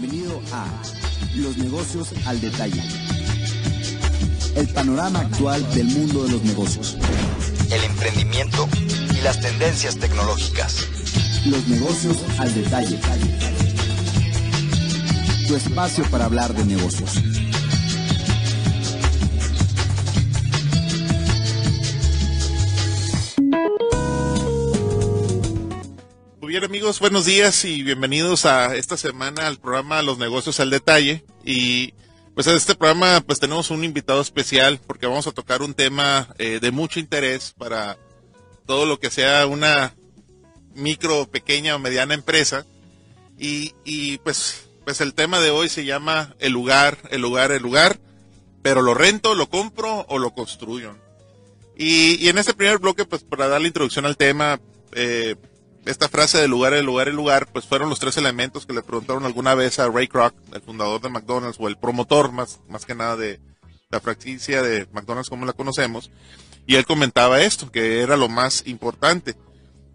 Bienvenido a Los negocios al detalle. El panorama actual del mundo de los negocios. El emprendimiento y las tendencias tecnológicas. Los negocios al detalle. Tu espacio para hablar de negocios. Buenos días y bienvenidos a esta semana al programa Los negocios al detalle. Y pues en este programa pues tenemos un invitado especial porque vamos a tocar un tema eh, de mucho interés para todo lo que sea una micro, pequeña o mediana empresa. Y, y pues, pues el tema de hoy se llama el lugar, el lugar, el lugar, pero lo rento, lo compro o lo construyo. Y, y en este primer bloque, pues para dar la introducción al tema, eh, esta frase de lugar, el lugar, el lugar, pues fueron los tres elementos que le preguntaron alguna vez a Ray Kroc, el fundador de McDonald's, o el promotor más, más que nada de la franquicia de McDonald's como la conocemos. Y él comentaba esto, que era lo más importante.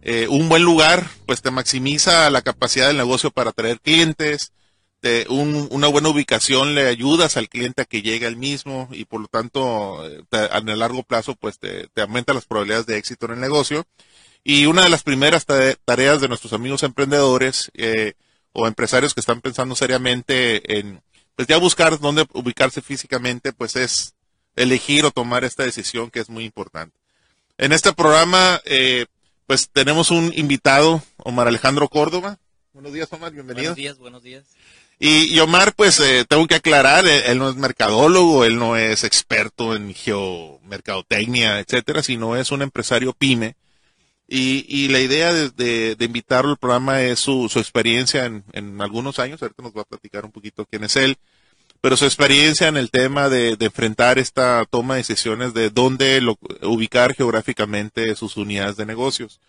Eh, un buen lugar, pues te maximiza la capacidad del negocio para atraer clientes, te, un, una buena ubicación le ayudas al cliente a que llegue al mismo y por lo tanto eh, te, en el largo plazo pues te aumenta las probabilidades de éxito en el negocio. Y una de las primeras tareas de nuestros amigos emprendedores eh, o empresarios que están pensando seriamente en, pues ya buscar dónde ubicarse físicamente, pues es elegir o tomar esta decisión que es muy importante. En este programa, eh, pues tenemos un invitado, Omar Alejandro Córdoba. Buenos días, Omar, bienvenido. Buenos días, buenos días. Y, y Omar, pues eh, tengo que aclarar, él, él, no es mercadólogo, él no es experto en geomercadotecnia, etcétera, sino es un empresario pyme y, y la idea de, invitarlo al programa es su, su experiencia en, algunos años, ahorita nos va a platicar un poquito quién es él, pero su experiencia en el tema de, de enfrentar esta toma de decisiones de dónde lo, ubicar geográficamente sus unidades de negocios.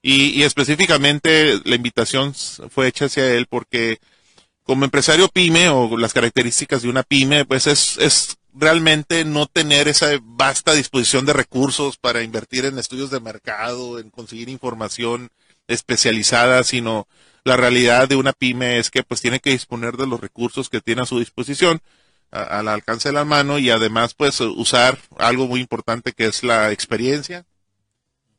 Y, y específicamente la invitación fue hecha hacia él porque como empresario pyme o las características de una pyme, pues es, es realmente no tener esa vasta disposición de recursos para invertir en estudios de mercado, en conseguir información especializada, sino la realidad de una pyme es que pues tiene que disponer de los recursos que tiene a su disposición al alcance de la mano y además pues usar algo muy importante que es la experiencia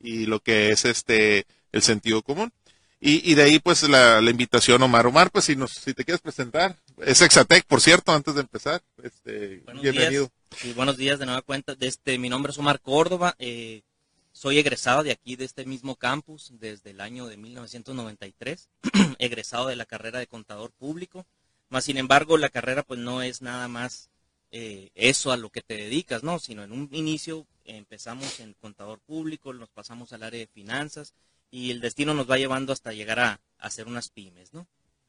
y lo que es este el sentido común. Y, y de ahí pues la, la, invitación Omar. Omar, pues si, nos, si te quieres presentar. Es Exatec, por cierto, antes de empezar. Este, buenos bienvenido. Días. Sí, buenos días de nueva cuenta. Este, mi nombre es Omar Córdoba. Eh, soy egresado de aquí, de este mismo campus, desde el año de 1993. egresado de la carrera de contador público. Más sin embargo, la carrera pues no es nada más eh, eso a lo que te dedicas, ¿no? Sino en un inicio empezamos en contador público, nos pasamos al área de finanzas y el destino nos va llevando hasta llegar a, a hacer unas pymes, ¿no?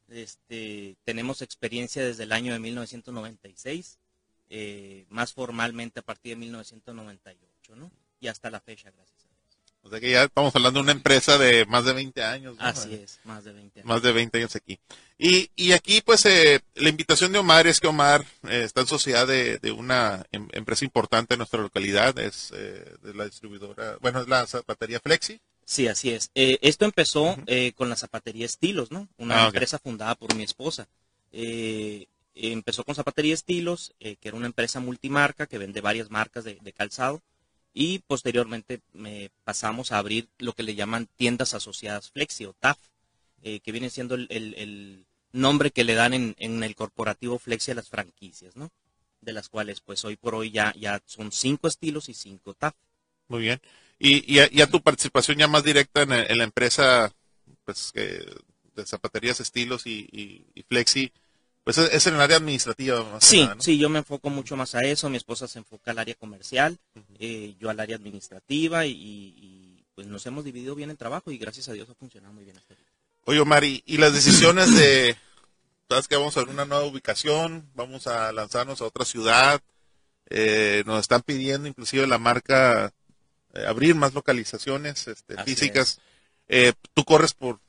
Este, tenemos experiencia desde el año de 1996, eh, más formalmente a partir de 1998, ¿no? Y hasta la fecha, gracias a Dios. O sea que ya estamos hablando de una empresa de más de 20 años. ¿no? Así es, más de 20 años. Más de 20 años aquí. Y, y aquí, pues, eh, la invitación de Omar es que Omar eh, está en sociedad de, de una em, empresa importante en nuestra localidad, es eh, de la distribuidora, bueno, es la zapatería Flexi. Sí, así es. Eh, esto empezó uh -huh. eh, con la zapatería Estilos, ¿no? Una ah, empresa okay. fundada por mi esposa. Eh, empezó con zapatería Estilos, que era una empresa multimarca que vende varias marcas de, de calzado. Y posteriormente pasamos a abrir lo que le llaman tiendas asociadas Flexi o TAF, eh, que viene siendo el, el, el, nombre que le dan en, en, el corporativo Flexi a las franquicias, ¿no? De las cuales, pues hoy por hoy ya, ya son cinco estilos y cinco TAF. Muy bien. Y, y, a, y, a, tu participación ya más directa en, en la empresa pues, eh, de zapaterías, estilos y, y, Flexi, pues es, es, en el área administrativa. Más sí, nada, ¿no? sí, yo me enfoco mucho más a eso. Mi esposa se enfoca al área comercial, uh -huh. eh, yo al área administrativa y, y, pues nos hemos dividido bien el trabajo y gracias a Dios ha funcionado muy bien. Oye, Omar, y, las decisiones de, sabes que vamos a una nueva ubicación, vamos a lanzarnos a otra ciudad, eh, nos están pidiendo inclusive la marca abrir más localizaciones este, físicas. Eh, tú corres por,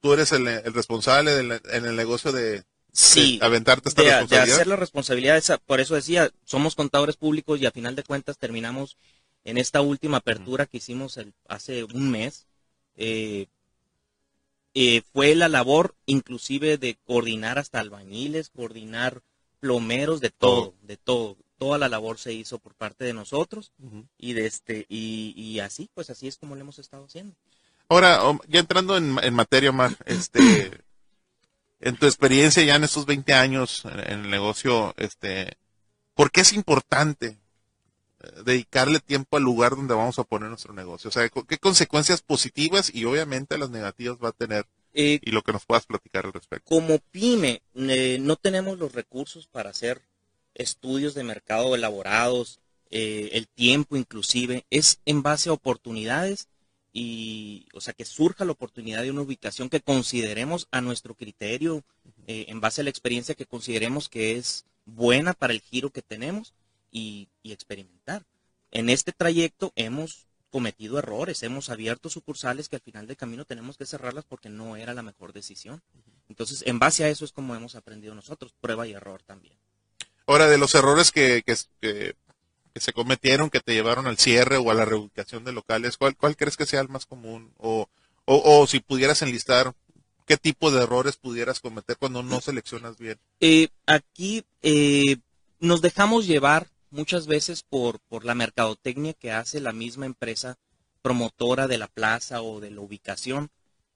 tú eres el, el responsable del, en el negocio de, sí, de aventarte esta de, responsabilidad. De hacer la responsabilidad, esa, por eso decía, somos contadores públicos y a final de cuentas terminamos en esta última apertura uh -huh. que hicimos el, hace un mes. Eh, eh, fue la labor inclusive de coordinar hasta albañiles, coordinar plomeros, de todo, de todo. Toda la labor se hizo por parte de nosotros y de este y, y así, pues así es como lo hemos estado haciendo. Ahora, ya entrando en, en materia, Mar, este, en tu experiencia ya en estos 20 años en, el negocio, este, ¿por qué es importante eh, dedicarle tiempo al lugar donde vamos a poner nuestro negocio? O sea, ¿qué consecuencias positivas y obviamente las negativas va a tener? Eh, y lo que nos puedas platicar al respecto. Como pyme, eh, no tenemos los recursos para hacer estudios de mercado elaborados, eh, el tiempo inclusive, es en base a oportunidades y, o sea, que surja la oportunidad de una ubicación que consideremos a nuestro criterio, eh, en base a la experiencia que consideremos que es buena para el giro que tenemos y, y experimentar. En este trayecto hemos cometido errores, hemos abierto sucursales que al final del camino tenemos que cerrarlas porque no era la mejor decisión. Entonces, en base a eso es como hemos aprendido nosotros, prueba y error también. Ahora, de los errores que, que, se cometieron, que te llevaron al cierre o a la reubicación de locales, ¿cuál, cuál crees que sea el más común? O, o, si pudieras enlistar, ¿qué tipo de errores pudieras cometer cuando no seleccionas bien? Eh, aquí eh, nos dejamos llevar muchas veces por, por la mercadotecnia que hace la misma empresa promotora de la plaza o de la ubicación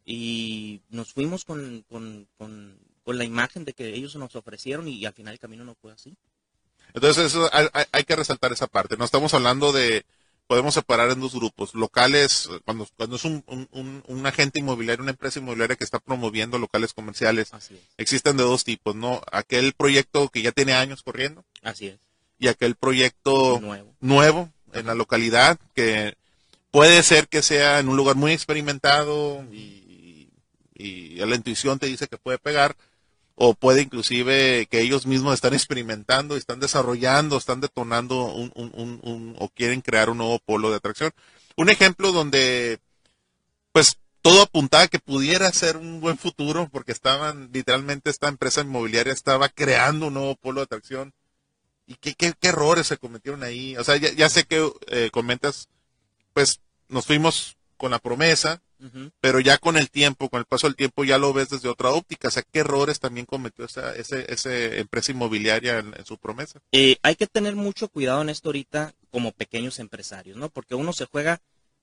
y nos fuimos con, con con la imagen de que ellos nos ofrecieron y, al final el camino no fue así. Entonces hay, que resaltar esa parte. No estamos hablando de, podemos separar en dos grupos. Locales, cuando, cuando es un, un, agente inmobiliario, una empresa inmobiliaria que está promoviendo locales comerciales, existen de dos tipos, ¿no? Aquel proyecto que ya tiene años corriendo. Así es. Y aquel proyecto nuevo, en la localidad que puede ser que sea en un lugar muy experimentado y, y la intuición te dice que puede pegar, o puede inclusive que ellos mismos están experimentando, están desarrollando, están detonando un, un, un, o quieren crear un nuevo polo de atracción. Un ejemplo donde, pues, todo apuntaba que pudiera ser un buen futuro, porque estaban, literalmente, esta empresa inmobiliaria estaba creando un nuevo polo de atracción. ¿Y qué, qué, errores se cometieron ahí? O sea, ya, sé que eh, comentas, pues, nos fuimos con la promesa, pero ya con el tiempo, con el paso del tiempo, ya lo ves desde otra óptica. O sea, ¿qué errores también cometió esa, ese, empresa inmobiliaria en, su promesa? Eh, hay que tener mucho cuidado en esto ahorita como pequeños empresarios, ¿no? Porque uno se juega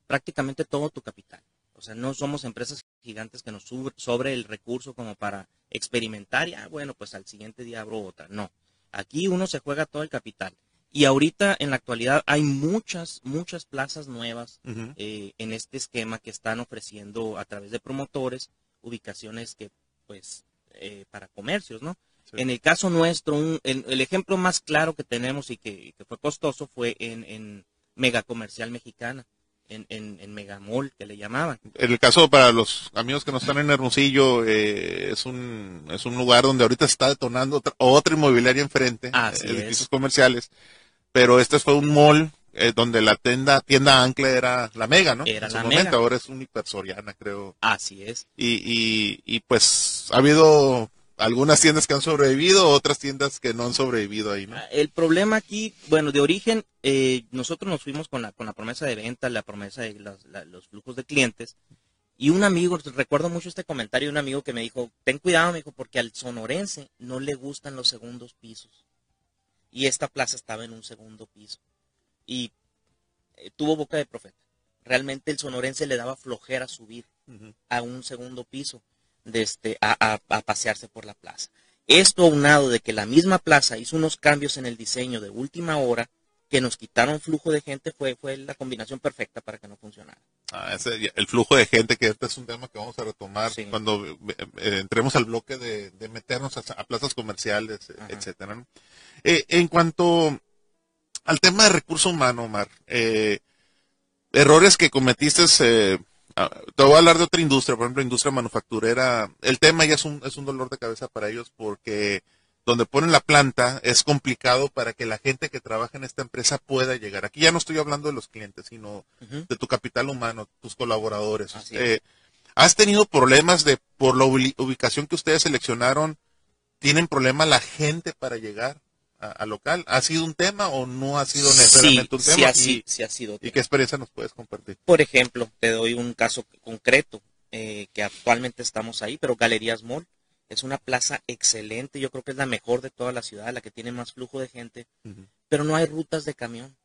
prácticamente todo tu capital. O sea, no somos empresas gigantes que nos sobre el recurso como para experimentar y, ah, bueno, pues al siguiente día abro otra. No. Aquí uno se juega todo el capital. Y ahorita, en la actualidad, hay muchas, muchas plazas nuevas eh, en este esquema que están ofreciendo a través de promotores ubicaciones que, pues, eh, para comercios, ¿no? En el caso nuestro, el, ejemplo más claro que tenemos y que, fue costoso fue en, en Mega Comercial Mexicana, en, en, en, Megamall, que le llamaban. En el caso para los amigos que no están en Hermosillo, eh, es, un, es un lugar donde ahorita está detonando otra, inmobiliaria enfrente, edificios comerciales pero este fue un mall eh, donde la tienda, tienda ancla era la Mega, ¿no? Era la Mega. Ahora es un hipersoriana, creo. Así es. Y, y, y pues ha habido algunas tiendas que han sobrevivido, otras tiendas que no han sobrevivido ahí, ¿no? Ah, el problema aquí, bueno, de origen, eh, nosotros nos fuimos con la, con la promesa de venta, la promesa de los flujos de clientes. Y un amigo, recuerdo mucho este comentario de un amigo que me dijo, ten cuidado, me dijo, porque al sonorense no le gustan los segundos pisos y esta plaza estaba en un segundo piso. Y eh, tuvo boca de profeta. Realmente el sonorense le daba flojera subir a un segundo piso de este, a, pasearse por la plaza. Esto aunado de que la misma plaza hizo unos cambios en el diseño de última hora que nos quitaron flujo de gente fue, fue la combinación perfecta para que no funcionara. Ah, el flujo de gente, que este es un tema que vamos a retomar cuando eh, eh, entremos al bloque de, meternos a, plazas comerciales, etcétera. Eh, en cuanto al tema de recurso humano, Omar, eh, errores que cometiste, eh, te voy a hablar de otra industria, por ejemplo, industria manufacturera. El tema ya es un, es un dolor de cabeza para ellos porque donde ponen la planta es complicado para que la gente que trabaja en esta empresa pueda llegar. Aquí ya no estoy hablando de los clientes, sino de tu capital humano, tus colaboradores. ¿Has tenido problemas de por la ubicación que ustedes seleccionaron? ¿Tienen problema la gente para llegar? A, local. ¿Ha sido un tema o no ha sido necesariamente un tema? Sí, sí ha sido. ¿Y qué experiencia nos puedes compartir? Por ejemplo, te doy un caso concreto. eh, que actualmente estamos ahí, pero Galerías Mall es una plaza excelente, yo creo que es la mejor de toda la ciudad, la que tiene más flujo de gente, pero no hay rutas de camión.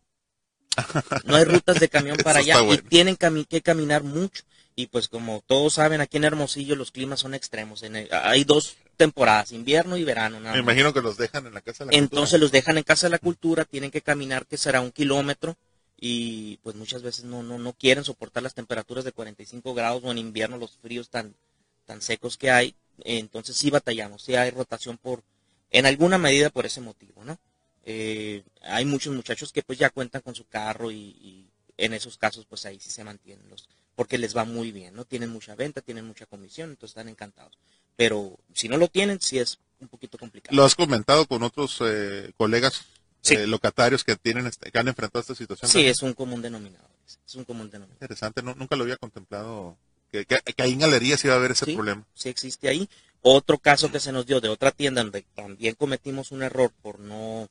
No hay rutas de camión para allá y tienen cami- que caminar mucho. Y pues como todos saben, aquí en Hermosillo los climas son extremos. En el- hay dos temporadas, invierno y verano. nada Me más. imagino que los dejan en la casa de la Entonces Cultura. los dejan en Casa de la Cultura, tienen que caminar que será un kilómetro y pues muchas veces no, no, no quieren soportar las temperaturas de 45 grados o en invierno los fríos tan, tan secos que hay. Entonces sí batallamos, sí hay rotación por, en alguna medida por ese motivo, ¿no? Eh, hay muchos muchachos que pues ya cuentan con su carro y, y en esos casos pues ahí sí se mantienen los, porque les va muy bien, ¿no? Tienen mucha venta, tienen mucha comisión, entonces están encantados. Pero si no lo tienen, sí es un poquito complicado. ¿Lo has comentado con otros eh, colegas Sí. eh, locatarios que tienen este- que han enfrentado esta situación? Sí, es un común denominador. Es un común denominador. interesante, no, nunca lo había contemplado. Que, que, que ahí en galerías iba a haber ese Sí. problema. Sí existe ahí. Otro caso que se nos dio de otra tienda donde también cometimos un error por no,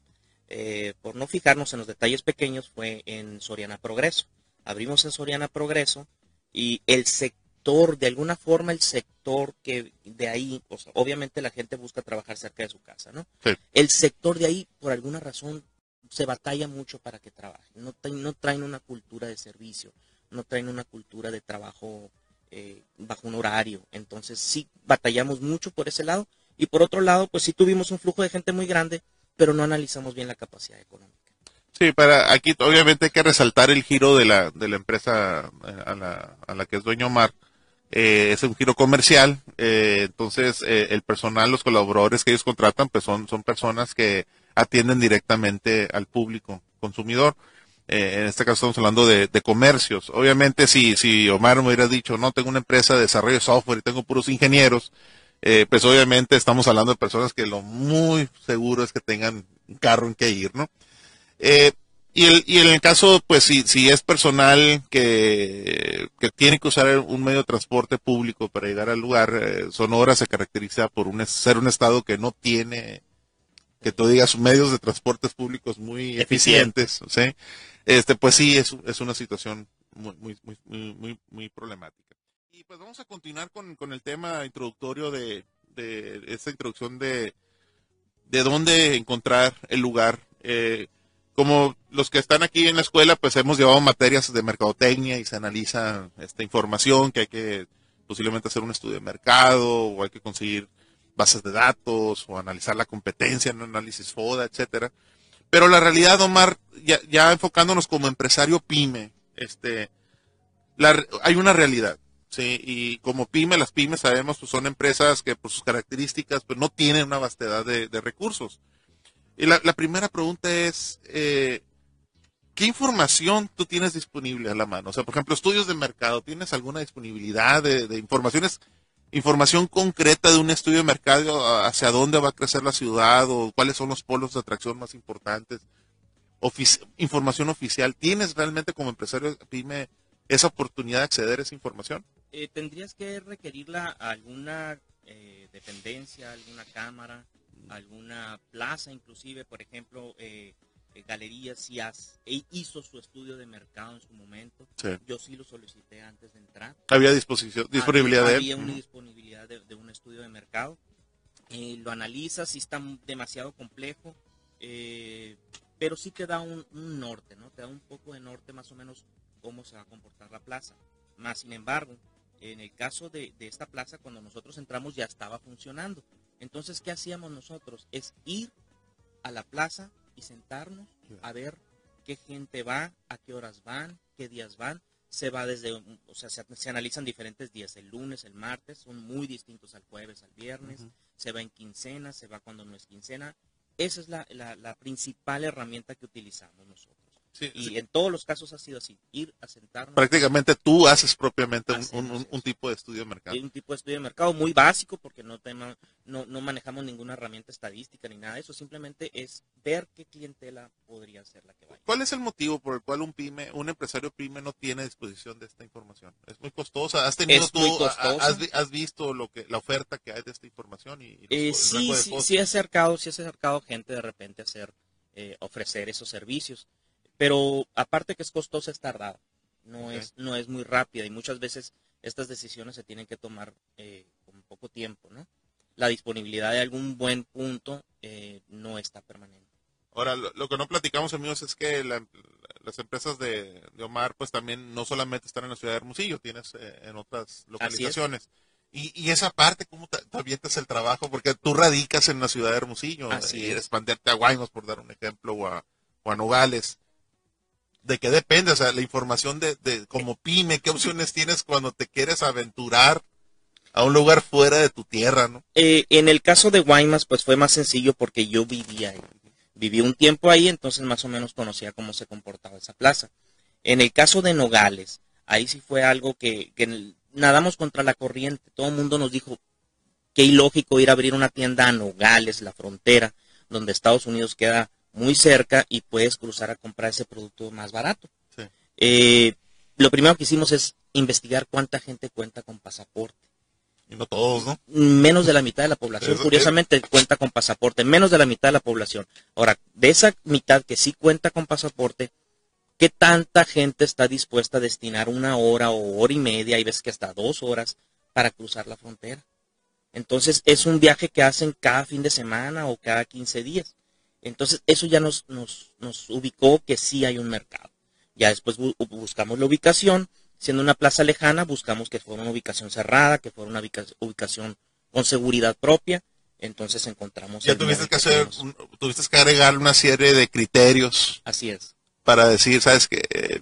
eh, por no fijarnos en los detalles pequeños fue en Soriana Progreso. Abrimos en Soriana Progreso y el sector, de alguna forma el sector que de ahí, o sea, obviamente la gente busca trabajar cerca de su casa, ¿no? Sí. El sector de ahí, por alguna razón, se batalla mucho para que trabajen. No, traen- no traen una cultura de servicio, no traen una cultura de trabajo eh, bajo un horario. Entonces sí batallamos mucho por ese lado. Y por otro lado, pues sí tuvimos un flujo de gente muy grande, pero no analizamos bien la capacidad económica. Sí, para aquí obviamente hay que resaltar el giro de la, de la empresa eh, a la, a la que es dueño Omar. Eh, es un giro comercial, eh, entonces eh, el personal, los colaboradores que ellos contratan, pues son, son personas que atienden directamente al público consumidor. Eh, en este caso estamos hablando de, de comercios. Obviamente si, si Omar me hubiera dicho, no, tengo una empresa de desarrollo de software y tengo puros ingenieros, eh, pues obviamente estamos hablando de personas que lo muy seguro es que tengan un carro en que ir, ¿no? Eh, y, el, y en el caso, pues si, si es personal que, que tiene que usar un medio de transporte público para llegar al lugar, eh, Sonora se caracteriza por un, ser un estado que no tiene, que tú digas, medios de transportes públicos muy Eficiente. eficientes, ¿sí? Este, pues sí, es, es una situación muy, muy, muy, muy, muy, muy problemática. Y pues vamos a continuar con, con el tema introductorio de, de esta introducción de, de dónde encontrar el lugar. Eh, como los que están aquí en la escuela, pues hemos llevado materias de mercadotecnia y se analiza esta información, que hay que posiblemente hacer un estudio de mercado, o hay que conseguir bases de datos, o analizar la competencia, un análisis FODA, etcétera. Pero la realidad, Omar, ya, ya enfocándonos como empresario pyme, este, hay una realidad. Sí, y como pyme, las pymes sabemos, pues son empresas que por sus características, pues no tienen una vastedad de recursos. Y la, primera pregunta es, eh, ¿qué información tú tienes disponible a la mano? O sea, por ejemplo, estudios de mercado, ¿tienes alguna disponibilidad de, de informaciones, información concreta de un estudio de mercado hacia dónde va a crecer la ciudad o cuáles son los polos de atracción más importantes? Información oficial, ¿tienes realmente como empresario pyme esa oportunidad de acceder a esa información? Eh, ¿Tendrías que requerirla a alguna eh, dependencia, alguna cámara, alguna plaza inclusive, por ejemplo, eh, Galerías si has, e hizo su estudio de mercado en su momento. Sí. Yo sí lo solicité antes de entrar. Había disposición, disponibilidad había, de. Había una disponibilidad de, de, un estudio de mercado. Eh, lo analizas, si está demasiado complejo, eh, pero sí te da un, un norte, ¿no? Te da un poco de norte más o menos cómo se va a comportar la plaza. Más sin embargo, en el caso de, de, esta plaza, cuando nosotros entramos ya estaba funcionando. Entonces, ¿qué hacíamos nosotros? Es ir a la plaza y sentarnos a ver qué gente va, a qué horas van, qué días van. Se va desde, o sea, se, se analizan diferentes días, el lunes, el martes, son muy distintos al jueves, al viernes. Uh -huh. Se va en quincena, se va cuando no es quincena. Esa es la, la, la principal herramienta que utilizamos nosotros. Sí, y sí. en todos los casos ha sido así, ir a sentarnos. Prácticamente tú haces propiamente un, un, un, tipo de estudio de mercado. Un tipo de estudio de mercado muy básico porque no, tema, no, no, manejamos ninguna herramienta estadística ni nada de eso, simplemente es ver qué clientela podría ser la que vaya. ¿Cuál es el motivo por el cual un pyme, un empresario pyme no tiene disposición de esta información? Es muy costosa. ¿Has tenido es tú. Has, has, visto lo que la oferta que hay de esta información? Y, y eh, sí, sí, sí, he acercado, sí he acercado gente de repente a hacer, eh, ofrecer esos servicios pero aparte que es costosa es tardada no okay. es no es muy rápida y muchas veces estas decisiones se tienen que tomar eh, con poco tiempo, ¿no? La disponibilidad de algún buen punto eh, no está permanente. Ahora, lo, que no platicamos, amigos, es que las empresas de, Omar, pues también no solamente están en la ciudad de Hermosillo, tienes eh, en otras localizaciones. Y, y, esa parte, ¿cómo te, avientas el trabajo? Porque tú radicas en la ciudad de Hermosillo, Así y expanderte a Guaymas, por dar un ejemplo, o a, o a Nogales. ¿De qué depende? O sea, la información de, de como pyme, ¿qué opciones tienes cuando te quieres aventurar a un lugar fuera de tu tierra, no? Eh, en el caso de Guaymas, pues fue más sencillo porque yo vivía ahí. Viví un tiempo ahí, entonces más o menos conocía cómo se comportaba esa plaza. En el caso de Nogales, ahí sí fue algo que, que nadamos contra la corriente. Todo el mundo nos dijo, qué ilógico ir a abrir una tienda a Nogales, la frontera, donde Estados Unidos queda muy cerca y puedes cruzar a comprar ese producto más barato. Eh, lo primero que hicimos es investigar cuánta gente cuenta con pasaporte. Y no todos, ¿no? Menos de la mitad de la población, curiosamente, cuenta con pasaporte, menos de la mitad de la población. Ahora, de esa mitad que sí cuenta con pasaporte, ¿qué tanta gente está dispuesta a destinar una hora o hora y media, y ves que hasta dos horas, para cruzar la frontera? Entonces, es un viaje que hacen cada fin de semana o cada 15 días. Entonces, eso ya nos, nos, nos ubicó que sí hay un mercado. Ya después buscamos la ubicación, siendo una plaza lejana, buscamos que fuera una ubicación cerrada, que fuera una ubicación con seguridad propia. Entonces encontramos. Ya tuviste que hacer, tuviste que agregar una serie de criterios. Así es. Para decir, sabes que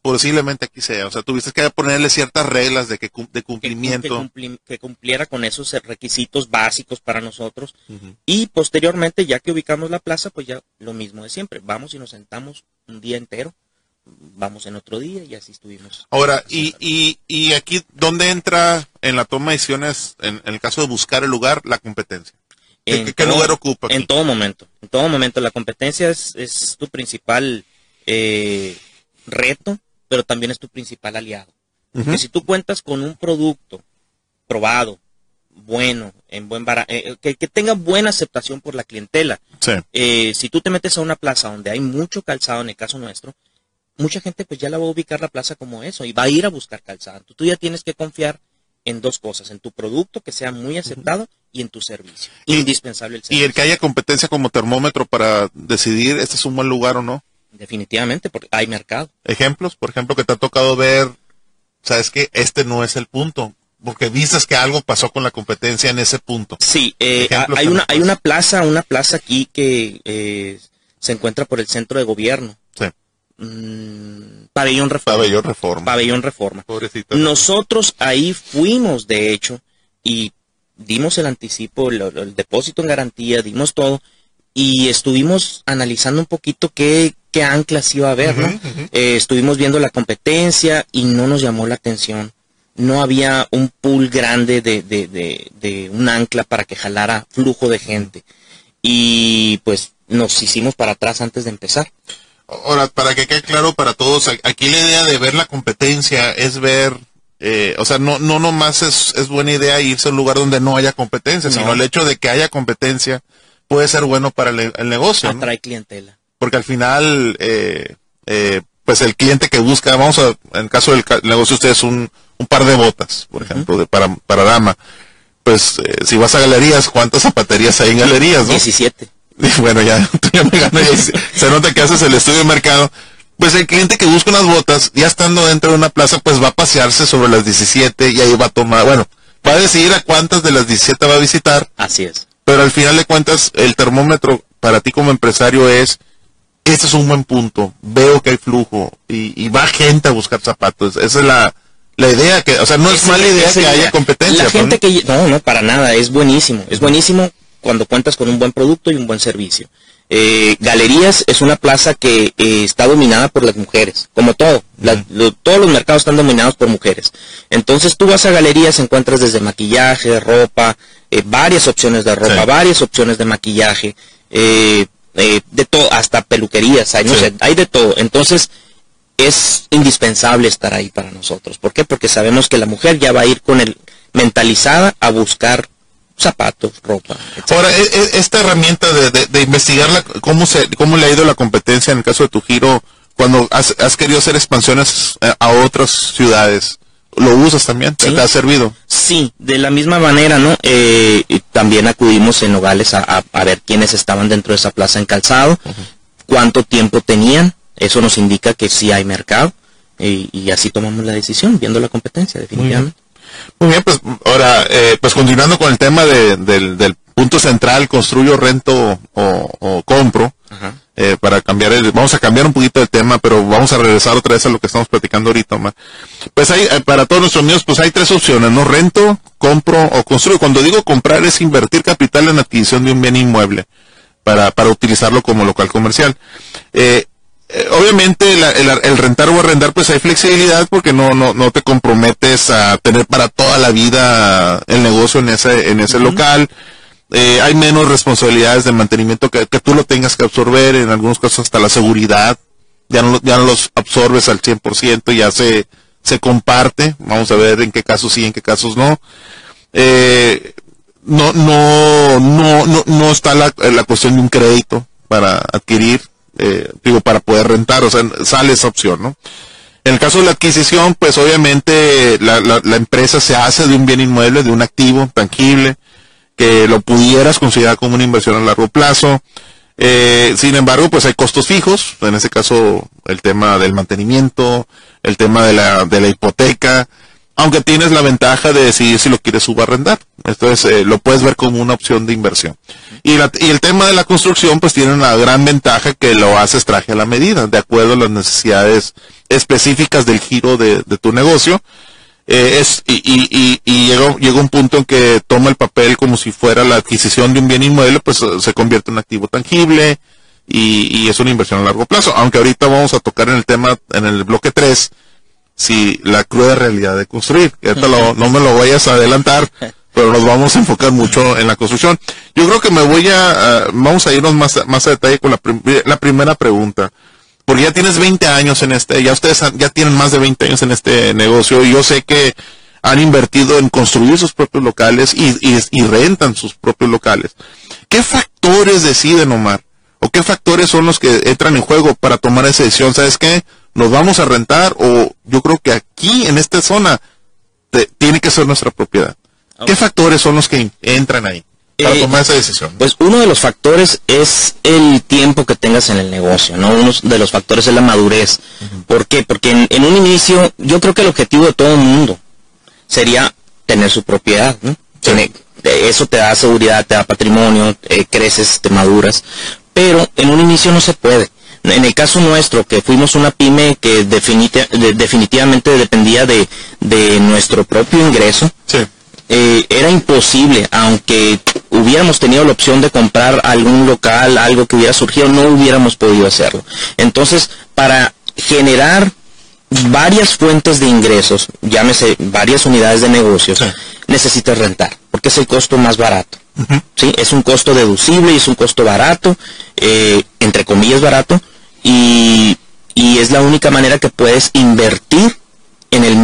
posiblemente aquí sea. O sea, tuviste que ponerle ciertas reglas de, que, de cumplimiento. Que, cumpliera con esos requisitos básicos para nosotros. Y posteriormente, ya que ubicamos la plaza, pues ya lo mismo de siempre. Vamos y nos sentamos un día entero. Vamos en otro día y así estuvimos. Ahora, y, y, y aquí, ¿dónde entra en la toma de decisiones, en, el caso de buscar el lugar, la competencia? ¿Qué, ¿qué lugar ocupa? En todo momento. En todo momento. La competencia es, es tu principal eh, reto pero también es tu principal aliado. Porque si tú cuentas con un producto probado, bueno, en buen eh, eh, que, tenga buena aceptación por la clientela. Eh, si tú te metes a una plaza donde hay mucho calzado, en el caso nuestro, mucha gente pues ya la va a ubicar la plaza como eso y va a ir a buscar calzado. Tú, ya tienes que confiar en dos cosas, en tu producto que sea muy aceptado y en tu servicio. Indispensable el servicio. Y el que haya competencia como termómetro para decidir este es un buen lugar o no. Definitivamente, porque hay mercado. Ejemplos, por ejemplo, que te ha tocado ver, sabes que este no es el punto, porque dices que algo pasó con la competencia en ese punto. Sí, eh, hay una hay una plaza, una plaza aquí que eh, se encuentra por el centro de gobierno. Sí. Mm, pabellón Reforma. Pabellón Reforma. Pabellón Reforma. Nosotros ahí fuimos, de hecho, y dimos el anticipo, el depósito en garantía, dimos todo, y estuvimos analizando un poquito qué, qué anclas iba a haber, ¿no? Eh, estuvimos viendo la competencia y no nos llamó la atención. No había un pool grande de, de, de, un ancla para que jalara flujo de gente. Y pues nos hicimos para atrás antes de empezar. Ahora, para que quede claro para todos, aquí la idea de ver la competencia es ver, eh, o sea, no, no nomás es, es buena idea irse a un lugar donde no haya competencia, sino el hecho de que haya competencia puede ser bueno para el, negocio. Atrae clientela. Porque al final, eh, eh, pues el cliente que busca, vamos a, en el caso del negocio ustedes un, un par de botas, por ejemplo, de, para, para dama. Pues eh, si vas a galerías, ¿cuántas zapaterías hay en galerías? ¿no? 17. bueno, ya, ya me ganas, se nota que haces el estudio de mercado. Pues el cliente que busca unas botas, ya estando dentro de una plaza, pues va a pasearse sobre las 17 y ahí va a tomar, bueno, va a decidir a cuántas de las 17 va a visitar. Así es. Pero al final de cuentas, el termómetro para ti como empresario es, este es un buen punto, veo que hay flujo y, va gente a buscar zapatos. Esa es la, la idea, que, o sea, no es, mala idea que haya competencia. La gente que, no, no, para nada, es buenísimo. Es buenísimo cuando cuentas con un buen producto y un buen servicio. Eh, Galerías es una plaza que eh, está dominada por las mujeres, como todo. todos los mercados están dominados por mujeres. Entonces tú vas a Galerías, encuentras desde maquillaje, ropa, eh, varias opciones de ropa, varias opciones de maquillaje, eh, eh, de todo, hasta peluquerías, hay, no sé, hay de todo. Entonces, es indispensable estar ahí para nosotros. ¿Por qué? Porque sabemos que la mujer ya va a ir con el mentalizada a buscar zapatos, ropa. Ahora, e, e, esta herramienta de, de, investigar cómo, se, cómo le ha ido la competencia en el caso de tu giro, cuando has, has querido hacer expansiones a otras ciudades, lo usas también, te, Sí. te ha servido. Sí, de la misma manera, ¿no? Eh, y también acudimos en Nogales a, a- a ver quiénes estaban dentro de esa plaza en calzado, cuánto tiempo tenían, eso nos indica que sí hay mercado, y, y así tomamos la decisión, viendo la competencia, definitivamente. Muy bien, pues ahora, eh, pues continuando con el tema de- del, del punto central, construyo, rento o, o compro, Ajá. Eh, para cambiar el, vamos a cambiar un poquito el tema, pero vamos a regresar otra vez a lo que estamos platicando ahorita, Omar. Pues hay, eh, para todos nuestros amigos, pues hay tres opciones, ¿no? Rento, compro o construyo. Cuando digo comprar es invertir capital en la adquisición de un bien inmueble para, para utilizarlo como local comercial. Eh, eh, obviamente la- el, el rentar o arrendar pues hay flexibilidad porque no, no, no te comprometes a tener para toda la vida el negocio en ese, en ese local. Eh, hay menos responsabilidades de mantenimiento que, que tú lo tengas que absorber, en algunos casos hasta la seguridad, ya no, ya no los absorbes al 100%, ya se, se comparte, vamos a ver en qué casos sí, en qué casos no. Eh, no, no, no, no, no está la, la cuestión de un crédito para adquirir, eh, digo, para poder rentar, o sea, sale esa opción, ¿no? En el caso de la adquisición, pues obviamente la, la, la empresa se hace de un bien inmueble, de un activo tangible, que lo pudieras considerar como una inversión a largo plazo. Eh, sin embargo, pues hay costos fijos, en ese caso el tema del mantenimiento, el tema de la, de la hipoteca, aunque tienes la ventaja de decidir si lo quieres subarrendar. Entonces, eh, lo puedes ver como una opción de inversión. Y, la- y el tema de la construcción, pues tiene una gran ventaja que lo haces traje a la medida, de acuerdo a las necesidades específicas del giro de, de tu negocio. Eh, es, y, y, y, y llega, llega un punto en que toma el papel como si fuera la adquisición de un bien inmueble, pues eh, se convierte en un activo tangible y, y es una inversión a largo plazo. Aunque ahorita vamos a tocar en el tema, en el bloque 3, si la cruda realidad de construir. Que ahorita lo- no me lo vayas a adelantar, pero nos vamos a enfocar mucho en la construcción. Yo creo que me voy a, ah, vamos a irnos más, a- más a detalle con la, prim- la primera pregunta. Porque ya tienes 20 años en este, ya ustedes han- ya tienen más de 20 años en este negocio y yo sé que han invertido en construir sus propios locales y, y, y rentan sus propios locales. ¿Qué factores deciden, Omar? ¿O qué factores son los que entran en juego para tomar esa decisión? ¿Sabes qué? ¿Nos vamos a rentar? O yo creo que aquí, en esta zona, te- tiene que ser nuestra propiedad. ¿Qué factores son los que entran ahí para Eh, tomar esa decisión? Pues uno de los factores es el tiempo que tengas en el negocio, ¿no? Uno de los factores es la madurez. ¿Por qué? Porque en, en un inicio, yo creo que el objetivo de todo el mundo sería tener su propiedad, ¿no? Tiene- eh, eso te da seguridad, te da patrimonio, eh, creces, te maduras. Pero en un inicio no se puede. En el caso nuestro, que fuimos una pyme que definiti- de- definitivamente dependía de, de nuestro propio ingreso, Sí. Eh, era imposible, aunque hubiéramos tenido la opción de comprar algún local, algo que hubiera surgido, no hubiéramos podido hacerlo. Entonces, para generar varias fuentes de ingresos, llámese varias unidades de negocios, Sí. necesitas rentar, porque es el costo más barato. ¿sí? Es un costo deducible y es un costo barato, eh, entre comillas barato, y, y es la única manera que puedes invertir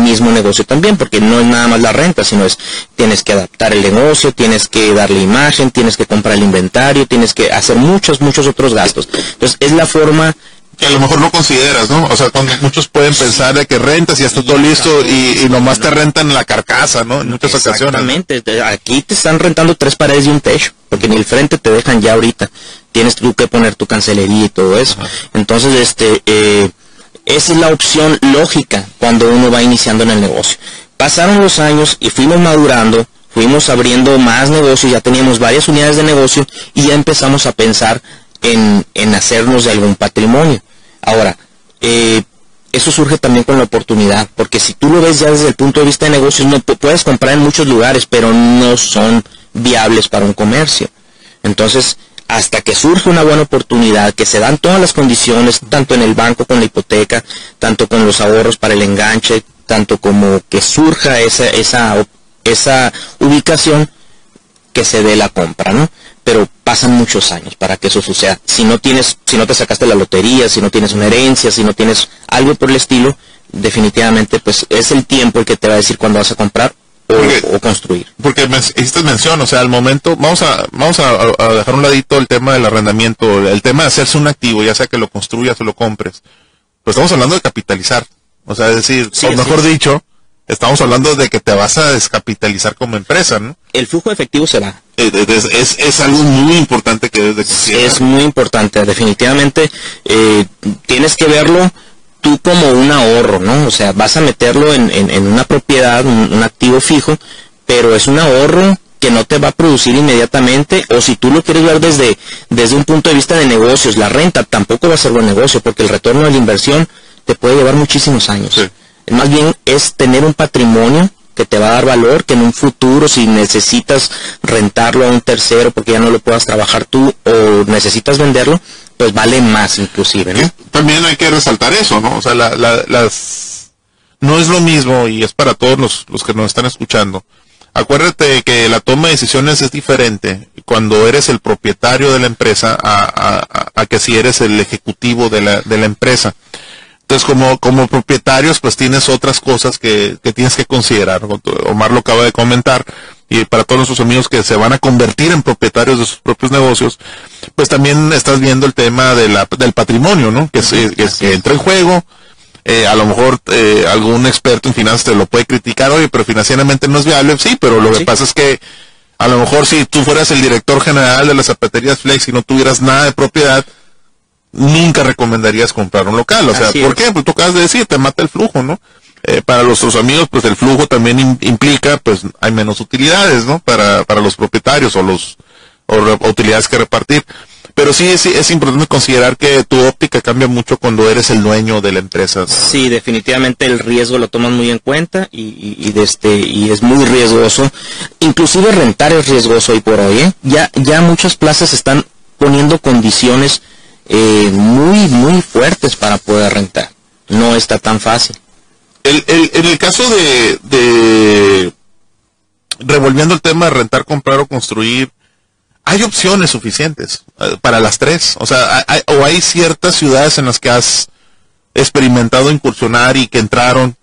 mismo negocio también, porque no es nada más la renta, sino es tienes que adaptar el negocio, tienes que darle imagen, tienes que comprar el inventario, tienes que hacer muchos, muchos otros gastos. Entonces es la forma que a lo mejor no consideras, ¿no? O sea, cuando muchos pueden pensar de que rentas y ya está todo listo y, y nomás te rentan la carcasa, ¿no? En muchas ocasiones. Exactamente. Te- Aquí te están rentando tres paredes y un techo, porque ni el frente te dejan ya ahorita. Tienes tú que poner tu cancelería y todo eso. Entonces, este, eh, esa es la opción lógica cuando uno va iniciando en el negocio. Pasaron los años y fuimos madurando, fuimos abriendo más negocios, ya teníamos varias unidades de negocio y ya empezamos a pensar en, en hacernos de algún patrimonio. Ahora, eh, eso surge también con la oportunidad, porque si tú lo ves ya desde el punto de vista de negocios, no pu- puedes comprar en muchos lugares, pero no son viables para un comercio. Entonces, hasta que surge una buena oportunidad, que se dan todas las condiciones, tanto en el banco con la hipoteca, tanto con los ahorros para el enganche, tanto como que surja esa, esa, esa ubicación, que se dé la compra, ¿no? Pero pasan muchos años para que eso suceda. Si no tienes, si no te sacaste la lotería, si no tienes una herencia, si no tienes algo por el estilo, definitivamente pues es el tiempo el que te va a decir cuándo vas a comprar Porque- o construir. Porque hiciste mención, o sea, al momento, vamos a, vamos a, a dejar un ladito el tema del arrendamiento, el tema de hacerse un activo, ya sea que lo construyas o lo compres. Pero estamos hablando de capitalizar. O sea, es decir, Sí, o mejor dicho, estamos hablando de que te vas a descapitalizar como empresa, ¿no? El flujo efectivo se va. Es, es, es algo muy importante que debes de considerar. Es muy importante, definitivamente eh, tienes que verlo tú como un ahorro, ¿no? O sea, vas a meterlo en, en, una propiedad, un, activo fijo, pero es un ahorro que no te va a producir inmediatamente, o si tú lo quieres ver desde, desde un punto de vista de negocios, la renta tampoco va a ser buen negocio, porque el retorno de la inversión te puede llevar muchísimos años. Más bien es tener un patrimonio que te va a dar valor, que en un futuro si necesitas rentarlo a un tercero porque ya no lo puedas trabajar tú o necesitas venderlo, pues vale más inclusive, ¿no? También hay que resaltar eso, ¿no? O sea, las no es lo mismo y es para todos los, los que nos están escuchando. Acuérdate que la toma de decisiones es diferente cuando eres el propietario de la empresa a, a, que si eres el ejecutivo de la, de la empresa. Entonces, como, como propietarios, pues tienes otras cosas que, que tienes que considerar. Omar lo acaba de comentar y para todos nuestros amigos que se van a convertir en propietarios de sus propios negocios, pues también estás viendo el tema de la, del patrimonio, ¿no? Que, que, entra en juego. Eh, a lo mejor eh, algún experto en finanzas te lo puede criticar, oye, pero financieramente no es viable, sí, pero lo que pasa es que a lo mejor si tú fueras el director general de las zapaterías Flex y no tuvieras nada de propiedad, nunca recomendarías comprar un local. O sea, ¿por qué? Pues tú acabas de decir, te mata el flujo, ¿no? Eh, para nuestros amigos, pues el flujo también implica, pues hay menos utilidades, ¿no? Para, para los propietarios o los o, utilidades que repartir. Pero sí es, es, importante considerar que tu óptica cambia mucho cuando eres el dueño de la empresa. Sí, definitivamente el riesgo lo toman muy en cuenta y, y, de este, y es muy riesgoso. Inclusive rentar es riesgoso hoy por hoy. ¿eh? Ya, ya muchas plazas están poniendo condiciones eh, muy, muy fuertes para poder rentar. No está tan fácil. El, el, en el caso de, de, revolviendo el tema de rentar, comprar o construir, hay opciones suficientes eh, para las tres. O sea, hay, o hay ciertas ciudades en las que has experimentado incursionar y que entraron,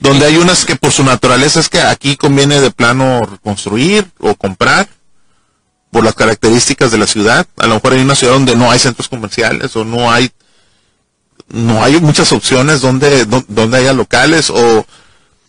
donde hay unas que por su naturaleza es que aquí conviene de plano construir o comprar por las características de la ciudad. A lo mejor hay una ciudad donde no hay centros comerciales o no hay no hay muchas opciones donde, donde haya locales o,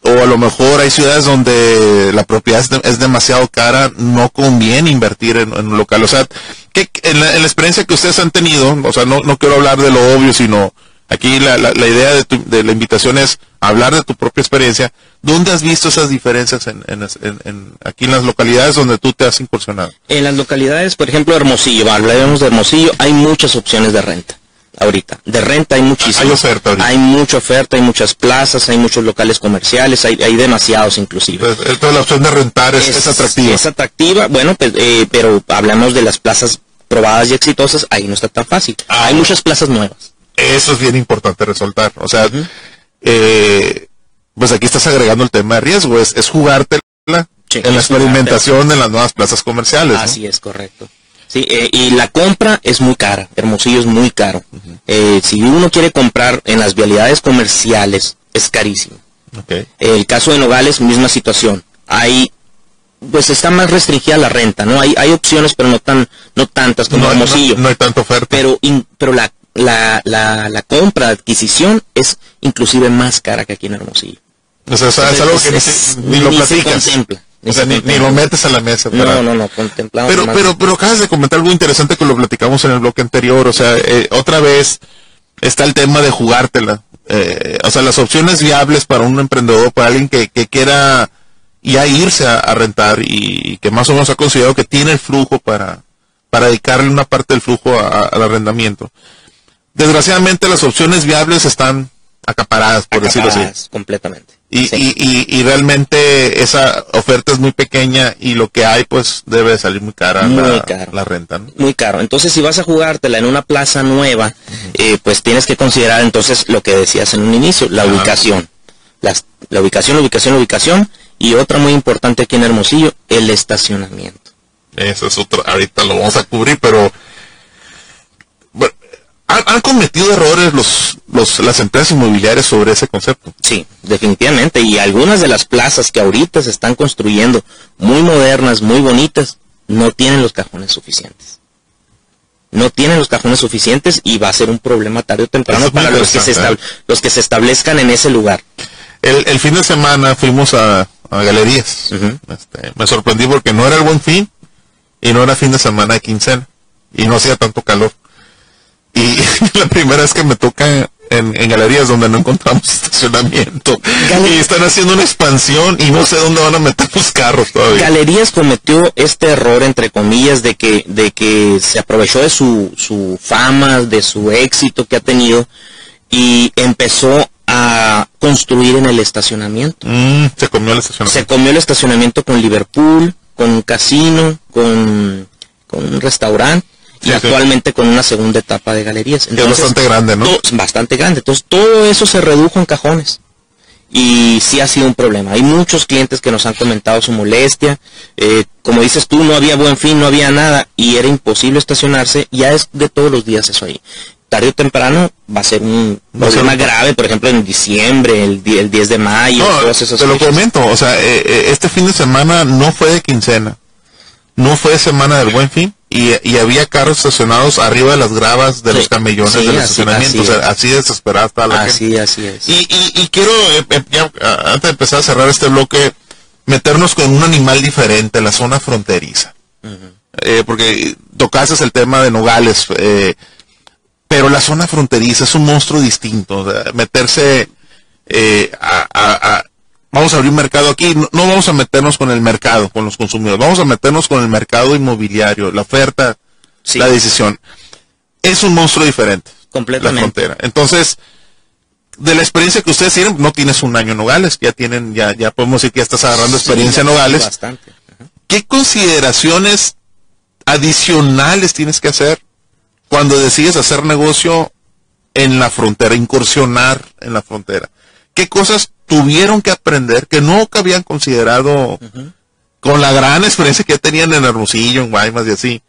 o a lo mejor hay ciudades donde la propiedad es, demasiado cara, no conviene invertir en, un local. O sea, que en, la, experiencia que ustedes han tenido, o sea, no, no quiero hablar de lo obvio, sino aquí la, la, idea de, de, la invitación es hablar de tu propia experiencia. ¿Dónde has visto esas diferencias en, en, aquí en las localidades donde tú te has incursionado? En las localidades, por ejemplo, Hermosillo, hablaremos de Hermosillo, hay muchas opciones de renta ahorita. De renta hay muchísimo. Hay oferta Hay mucha oferta, hay muchas plazas, hay muchos locales comerciales, hay, hay demasiados inclusive. Entonces, la opción de rentar es, atractiva. Es atractiva, bueno, pues, eh, pero hablamos de las plazas probadas y exitosas, ahí no está tan fácil. Ah, hay muchas plazas nuevas. Eso es bien importante resaltar. O sea, eh, pues aquí estás agregando el tema de riesgo, es, es jugártela en la experimentación en las nuevas plazas comerciales. Así es, correcto. Sí, eh, y la compra es muy cara, Hermosillo es muy caro. Eh, si uno quiere comprar en las vialidades comerciales, es carísimo. El caso de Nogales, misma situación. Hay, pues está más restringida la renta, ¿no? Hay, hay opciones, pero no tan, no tantas como Hermosillo. No, hay tanta oferta. Pero, pero la, la, la, la compra, adquisición es inclusive más cara que aquí en Hermosillo. O sea, es, algo que ni, lo platicas. O sea, ni, lo metes a la mesa. No, no, no, contemplamos. Pero, pero, pero acabas de comentar algo interesante que lo platicamos en el bloque anterior. O sea, eh, otra vez está el tema de jugártela. Eh, o sea, las opciones viables para un emprendedor, para alguien que, que quiera ya irse a, rentar y, que más o menos ha considerado que tiene el flujo para, para dedicarle una parte del flujo al arrendamiento. Desgraciadamente las opciones viables están acaparadas, por decirlo así. completamente. Y, y, y, realmente esa oferta es muy pequeña y lo que hay pues debe salir muy cara, muy la, la, renta. Muy caro. Entonces si vas a jugártela en una plaza nueva, eh, pues tienes que considerar entonces lo que decías en un inicio, la ubicación. Las, la ubicación, la ubicación, la ubicación. Y otra muy importante aquí en Hermosillo, el estacionamiento. Eso es otro, ahorita lo vamos a cubrir, pero ¿Han, cometido errores los, los, las empresas inmobiliarias sobre ese concepto? Sí, definitivamente. Y algunas de las plazas que ahorita se están construyendo, muy modernas, muy bonitas, no tienen los cajones suficientes. No tienen los cajones suficientes y va a ser un problema tarde o temprano para los que, se los que se establezcan en ese lugar. El, el fin de semana fuimos a, a galerías. Este, me sorprendí porque no era el buen fin y no era fin de semana de quincena y no hacía tanto calor. Y la primera vez que me toca en, en galerías donde no encontramos estacionamiento y están haciendo una expansión y no sé dónde van a meter los carros todavía. Galerías cometió este error, entre comillas, de que, de que se aprovechó de su, su fama, de su éxito que ha tenido y empezó a construir en el estacionamiento. Mm, se comió el estacionamiento. Se comió el estacionamiento con Liverpool, con un casino, con, con un restaurante y Sí, sí. actualmente con una segunda etapa de galerías. Que es bastante grande, ¿no? todo- bastante grande. Entonces todo eso se redujo en cajones. Y sí ha sido un problema. Hay muchos clientes que nos han comentado su molestia. Eh, como dices tú, no había buen fin, no había nada y era imposible estacionarse. Ya es de todos los días eso ahí. Tarde o temprano va a ser un Va ser problema un- grave, por ejemplo, en diciembre, el, el 10 de mayo, No, todas esas te lo comento, o sea, eh, eh, este fin de semana no fue de quincena, no fue semana del buen fin y, y había carros estacionados arriba de las gravas de Sí, los camellones sí, del así- estacionamiento, así o sea, es. así desesperada estaba la gente. Así, así es. Y, y, y quiero, eh, eh, ya, antes de empezar a cerrar este bloque, meternos con un animal diferente, la zona fronteriza. Eh, porque tocaste el tema de Nogales, eh, pero la zona fronteriza es un monstruo distinto. o sea, meterse eh, a, a- a- Vamos a abrir un mercado aquí, no, no vamos a meternos con el mercado, con los consumidores, vamos a meternos con el mercado inmobiliario, la oferta, Sí. la decisión. Es un monstruo diferente la Completamente. frontera. Entonces, de la experiencia que ustedes tienen, no tienes un año en Nogales, ya tienen, ya, ya podemos decir que ya estás agarrando experiencia en Nogales. Bastante. Ajá. ¿Qué consideraciones adicionales tienes que hacer cuando decides hacer negocio en la frontera, incursionar en la frontera? ¿Qué cosas tuvieron que aprender que nunca habían considerado con la gran experiencia que tenían en Hermosillo, en Guaymas y así,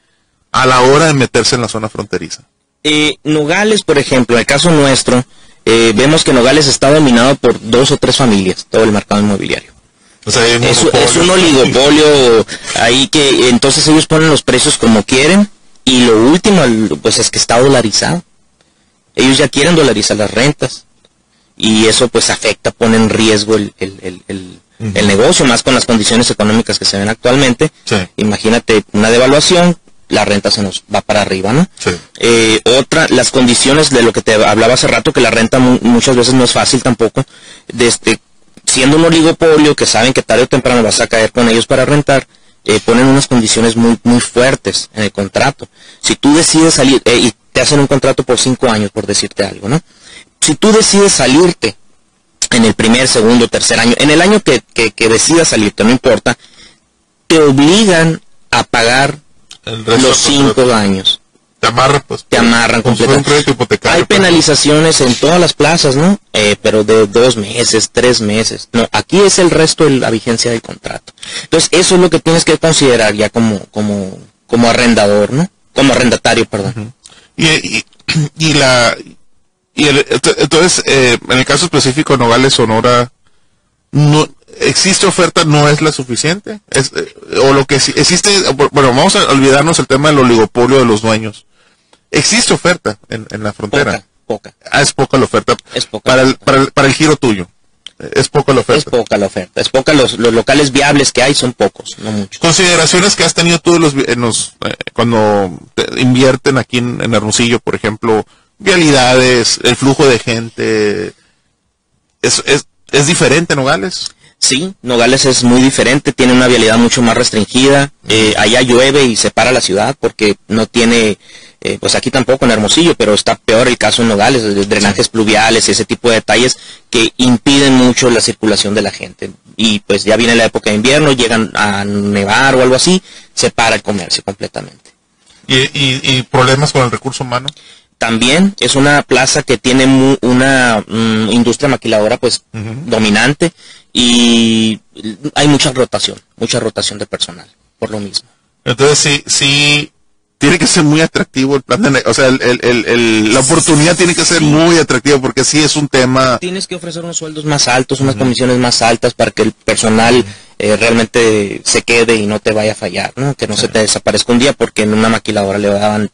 a la hora de meterse en la zona fronteriza? Eh, Nogales, por ejemplo, en el caso nuestro, eh, vemos que Nogales está dominado por dos o tres familias, todo el mercado inmobiliario. O sea, Es, es un oligopolio ahí que entonces ellos ponen los precios como quieren y lo último pues es que está dolarizado. Ellos ya quieren dolarizar las rentas y eso pues afecta, pone en riesgo el, el- el- el- el negocio, más con las condiciones económicas que se ven actualmente. Sí. Imagínate una devaluación, la renta se nos va para arriba, ¿no? Sí. Eh, otra, las condiciones de lo que te hablaba hace rato, que la renta mu- muchas veces no es fácil tampoco, desde siendo un oligopolio que saben que tarde o temprano vas a caer con ellos para rentar, eh, ponen unas condiciones muy muy fuertes en el contrato. Si tú decides salir, eh, y te hacen un contrato por cinco años, por decirte algo, ¿no? Si tú decides salirte en el primer, segundo, tercer año, en el año que, que, que decidas salirte, no importa, te obligan a pagar los cinco años. te amarran, pues. Te amarran completamente. Hay pues. penalizaciones en todas las plazas, ¿no? Eh, pero de dos meses, tres meses. No, aquí es el resto de la vigencia del contrato. Entonces, eso es lo que tienes que considerar ya como, como, como arrendador, ¿no? Como arrendatario, perdón. Y, y, y la. Y el- ent- entonces, eh, en el caso específico de Nogales, Sonora, no existe oferta, no es la suficiente. Es, eh, o lo que sí- existe, bueno, vamos a olvidarnos el tema del oligopolio de los dueños. Existe oferta en, en la frontera. Poca, poca. Ah, es poca la oferta. Es poca Para el, para el, para el giro tuyo. Eh, Es poca la Es oferta. poca la oferta. Es poca los, los locales viables que hay, son pocos, no muchos. Consideraciones que has tenido tú los, en los, eh, cuando te invierten aquí en, en Hermosillo, por ejemplo, vialidades, el flujo de gente, es, es, es diferente Nogales. Sí, Nogales es muy diferente, tiene una vialidad mucho más restringida. eh, allá llueve y separa la ciudad porque no tiene, eh, pues aquí tampoco en Hermosillo, pero está peor el caso en Nogales, drenajes pluviales y ese tipo de detalles que impiden mucho la circulación de la gente. Y pues ya viene la época de invierno, llegan a nevar o algo así, se para el comercio completamente. Y, y, y problemas con el recurso humano. También es una plaza que tiene mu- una mm, industria maquiladora pues dominante y hay mucha rotación, mucha rotación de personal, por lo mismo. Entonces sí, sí, tiene que ser muy atractivo el plan de, o sea, el, el, el- el- la oportunidad tiene que ser muy atractiva porque sí es un tema, Tienes que ofrecer unos sueldos más altos, unas comisiones más altas para que el personal eh, realmente se quede y no te vaya a fallar, ¿no? Que no se te desaparezca un día porque en una maquiladora le daban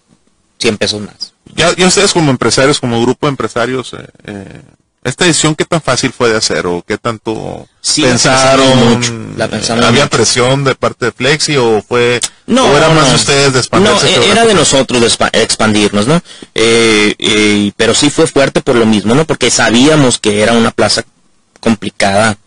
100 pesos más. Ya, ya ustedes como empresarios, como grupo de empresarios, eh, eh, ¿Esta decisión qué tan fácil fue de hacer o qué tanto Sí, la pensaron? la pensamos ¿Había mucho. presión de parte de Flexi o fue No, o era no, más de ustedes de expandirse No, eh, era de nosotros de expandirnos, ¿no? Eh, eh, pero sí fue fuerte por lo mismo, ¿no? Porque sabíamos que era una plaza complicada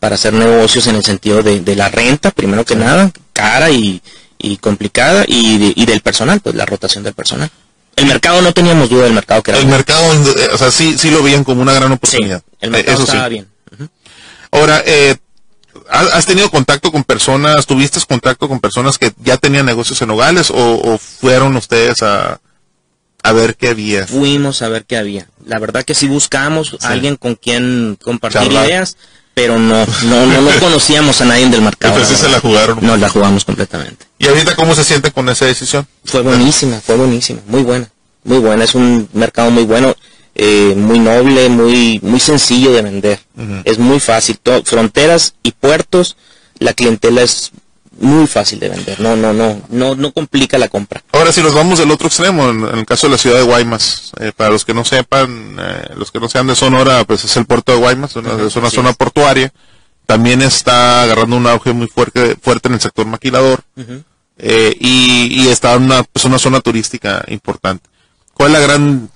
para hacer negocios en el sentido de, de la renta, primero que nada, cara y, y complicada, y, de- y del personal, pues la rotación del personal. El mercado, no teníamos duda del mercado que era El bueno. mercado, eh, o sea, sí, sí lo veían como una gran Sí, oportunidad. el Eh, mercado Eso sí. estaba bien. Ahora, eh, ¿has tenido contacto con personas, tuviste contacto con personas que ya tenían negocios en Nogales o, o fueron ustedes a, a ver qué había? Fuimos a ver qué había. La verdad que sí buscamos a alguien con quien compartir ideas, pero no, no, no, no conocíamos a nadie del mercado. Entonces se la jugaron. Nos la jugamos completamente. ¿Y ahorita cómo se siente con esa decisión? Fue buenísima, fue buenísima, muy buena, muy buena. Es un mercado muy bueno, eh, muy noble, muy, muy sencillo de vender. Es muy fácil. Fronteras y puertos, la clientela es muy fácil de vender. No, no, no, no, no complica la compra. Ahora, si nos vamos del otro extremo, en, en el caso de la ciudad de Guaymas, eh, para los que no sepan, eh, los que no sean de Sonora, pues es el puerto de Guaymas, una- Ajá, es una zona es. portuaria. También está agarrando un auge muy fuerte, fuerte en el sector maquilador eh, y, y está en una, pues una zona turística importante. ¿Cuál es la gran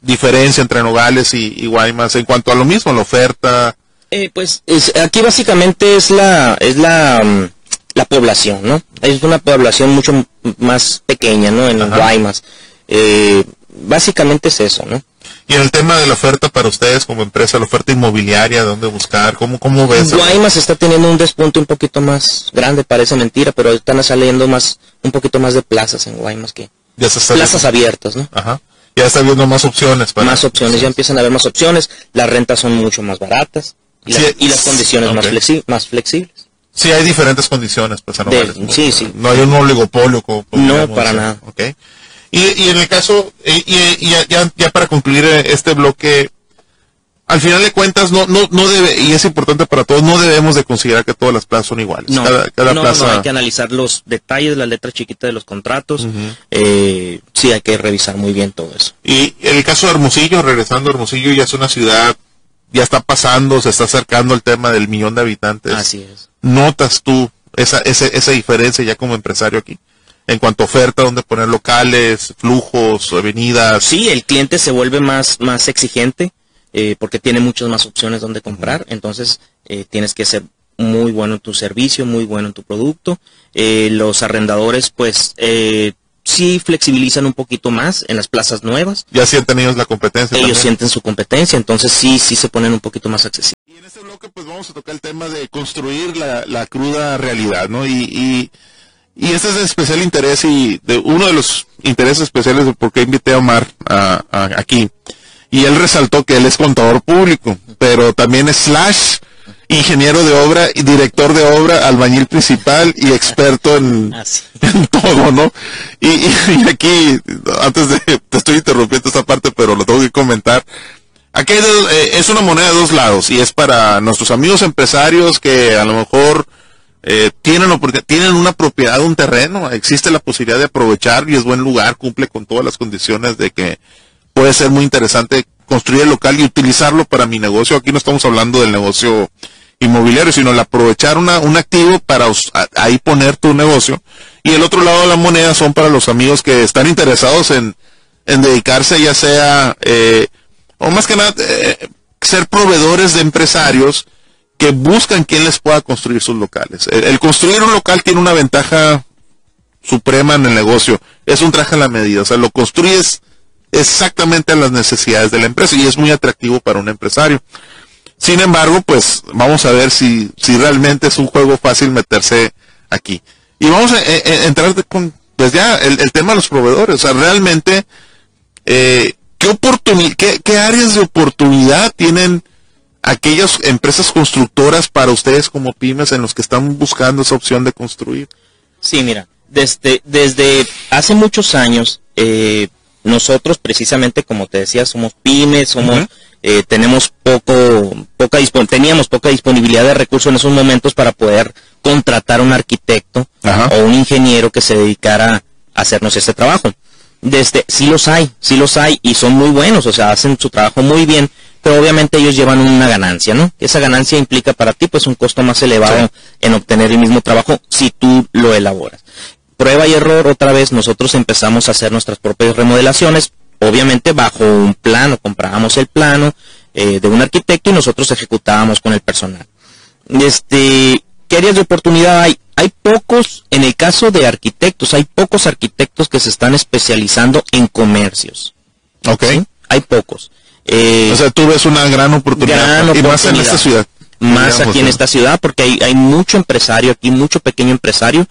diferencia entre Nogales y, y Guaymas en cuanto a lo mismo, la oferta? Eh, pues es- aquí básicamente es la es la, mm, la población, ¿no? Es una población mucho más pequeña, ¿no? En Ajá. Guaymas. Eh, básicamente es eso, ¿no? Y en el tema de la oferta para ustedes como empresa, la oferta inmobiliaria, dónde buscar, cómo, cómo ves? Guaymas está teniendo un despunte un poquito más grande, parece mentira, pero están saliendo más un poquito más de plazas en Guaymas que Ya se está plazas abiertas, ¿no? Ajá. Ya está viendo más opciones para Más opciones, ya empiezan a haber más opciones, las rentas son mucho más baratas y, Sí, las, y las condiciones más, flexi- más flexibles. Sí, hay diferentes condiciones, pues, en De- Nogales. sí, sí. No hay un oligopolio como No, para nada. Ok. Y, y en el caso, y, ya, ya, ya para concluir eh, este bloque, al final de cuentas, no, no, no debe, y es importante para todos, no debemos de considerar que todas las plazas son iguales. No, cada, cada no, plaza. no, hay que analizar los detalles, las letras chiquitas de los contratos. eh, sí, hay que revisar muy bien todo eso. Y en el caso de Hermosillo, regresando a Hermosillo, ya es una ciudad, ya está pasando, se está acercando el tema del millón de habitantes. Así es. ¿Notas tú esa, esa, esa diferencia ya como empresario aquí? En cuanto a oferta, dónde poner locales, flujos, avenidas. Sí, el cliente se vuelve más, más exigente eh, porque tiene muchas más opciones donde comprar. Entonces, eh, tienes que ser muy bueno en tu servicio, muy bueno en tu producto. Eh, los arrendadores, pues, eh, sí flexibilizan un poquito más en las plazas nuevas. Ya sienten ellos la competencia. Ellos también. sienten su competencia, entonces sí, sí se ponen un poquito más accesibles. En este bloque pues vamos a tocar el tema de construir la, la cruda realidad, ¿no? Y, y, y este es de especial interés y de uno de los intereses especiales de por qué invité a Omar a, a- aquí. Y él resaltó que él es contador público, pero también es slash ingeniero de obra y director de obra, albañil principal y experto en, en todo, ¿no? Y, y- y aquí, antes de, te estoy interrumpiendo esta parte, pero lo tengo que comentar. Aquí dos- eh, es una moneda de dos lados y es para nuestros amigos empresarios que a lo mejor eh, tienen, tienen una propiedad, un terreno, existe la posibilidad de aprovechar y es buen lugar, cumple con todas las condiciones de que puede ser muy interesante construir el local y utilizarlo para mi negocio. Aquí no estamos hablando del negocio inmobiliario, sino el aprovechar una, un activo para ahí poner tu negocio. Y el otro lado de la moneda son para los amigos que están interesados en, en dedicarse ya sea, eh, o más que nada, eh, ser proveedores de empresarios que buscan quien les pueda construir sus locales. El, construir un local tiene una ventaja suprema en el negocio. Es un traje a la medida. O sea, lo construyes exactamente a las necesidades de la empresa y es muy atractivo para un empresario. Sin embargo, pues vamos a ver si, si realmente es un juego fácil meterse aquí. Y vamos a, eh, eh, entrar de- con, pues ya, el, el tema de los proveedores. O sea, realmente, eh, ¿qué, oportuni- qué, qué áreas de oportunidad tienen aquellas empresas constructoras para ustedes como pymes en los que están buscando esa opción de construir? Sí, mira, desde, desde hace muchos años, eh, nosotros precisamente, como te decía, somos pymes, somos, eh, tenemos poco, poca teníamos poca disponibilidad de recursos en esos momentos para poder contratar un arquitecto o un ingeniero que se dedicara a hacernos este trabajo. Desde, sí los hay, sí los hay y son muy buenos, o sea, hacen su trabajo muy bien, pero obviamente ellos llevan una ganancia, ¿no? Esa ganancia implica para ti pues un costo más elevado en obtener el mismo trabajo si tú lo elaboras. Prueba y error, otra vez nosotros empezamos a hacer nuestras propias remodelaciones, obviamente bajo un plano, comprábamos el plano eh, de un arquitecto y nosotros ejecutábamos con el personal. Este, ¿qué áreas de oportunidad hay? Hay pocos, en el caso de arquitectos, hay pocos arquitectos que se están especializando en comercios. Ok. ¿sí? Hay pocos. Eh, O sea, tú ves una gran oportunidad. Gran y más en oportunidad. esta ciudad. más digamos, aquí en esta ciudad porque hay, hay mucho empresario aquí, mucho pequeño empresario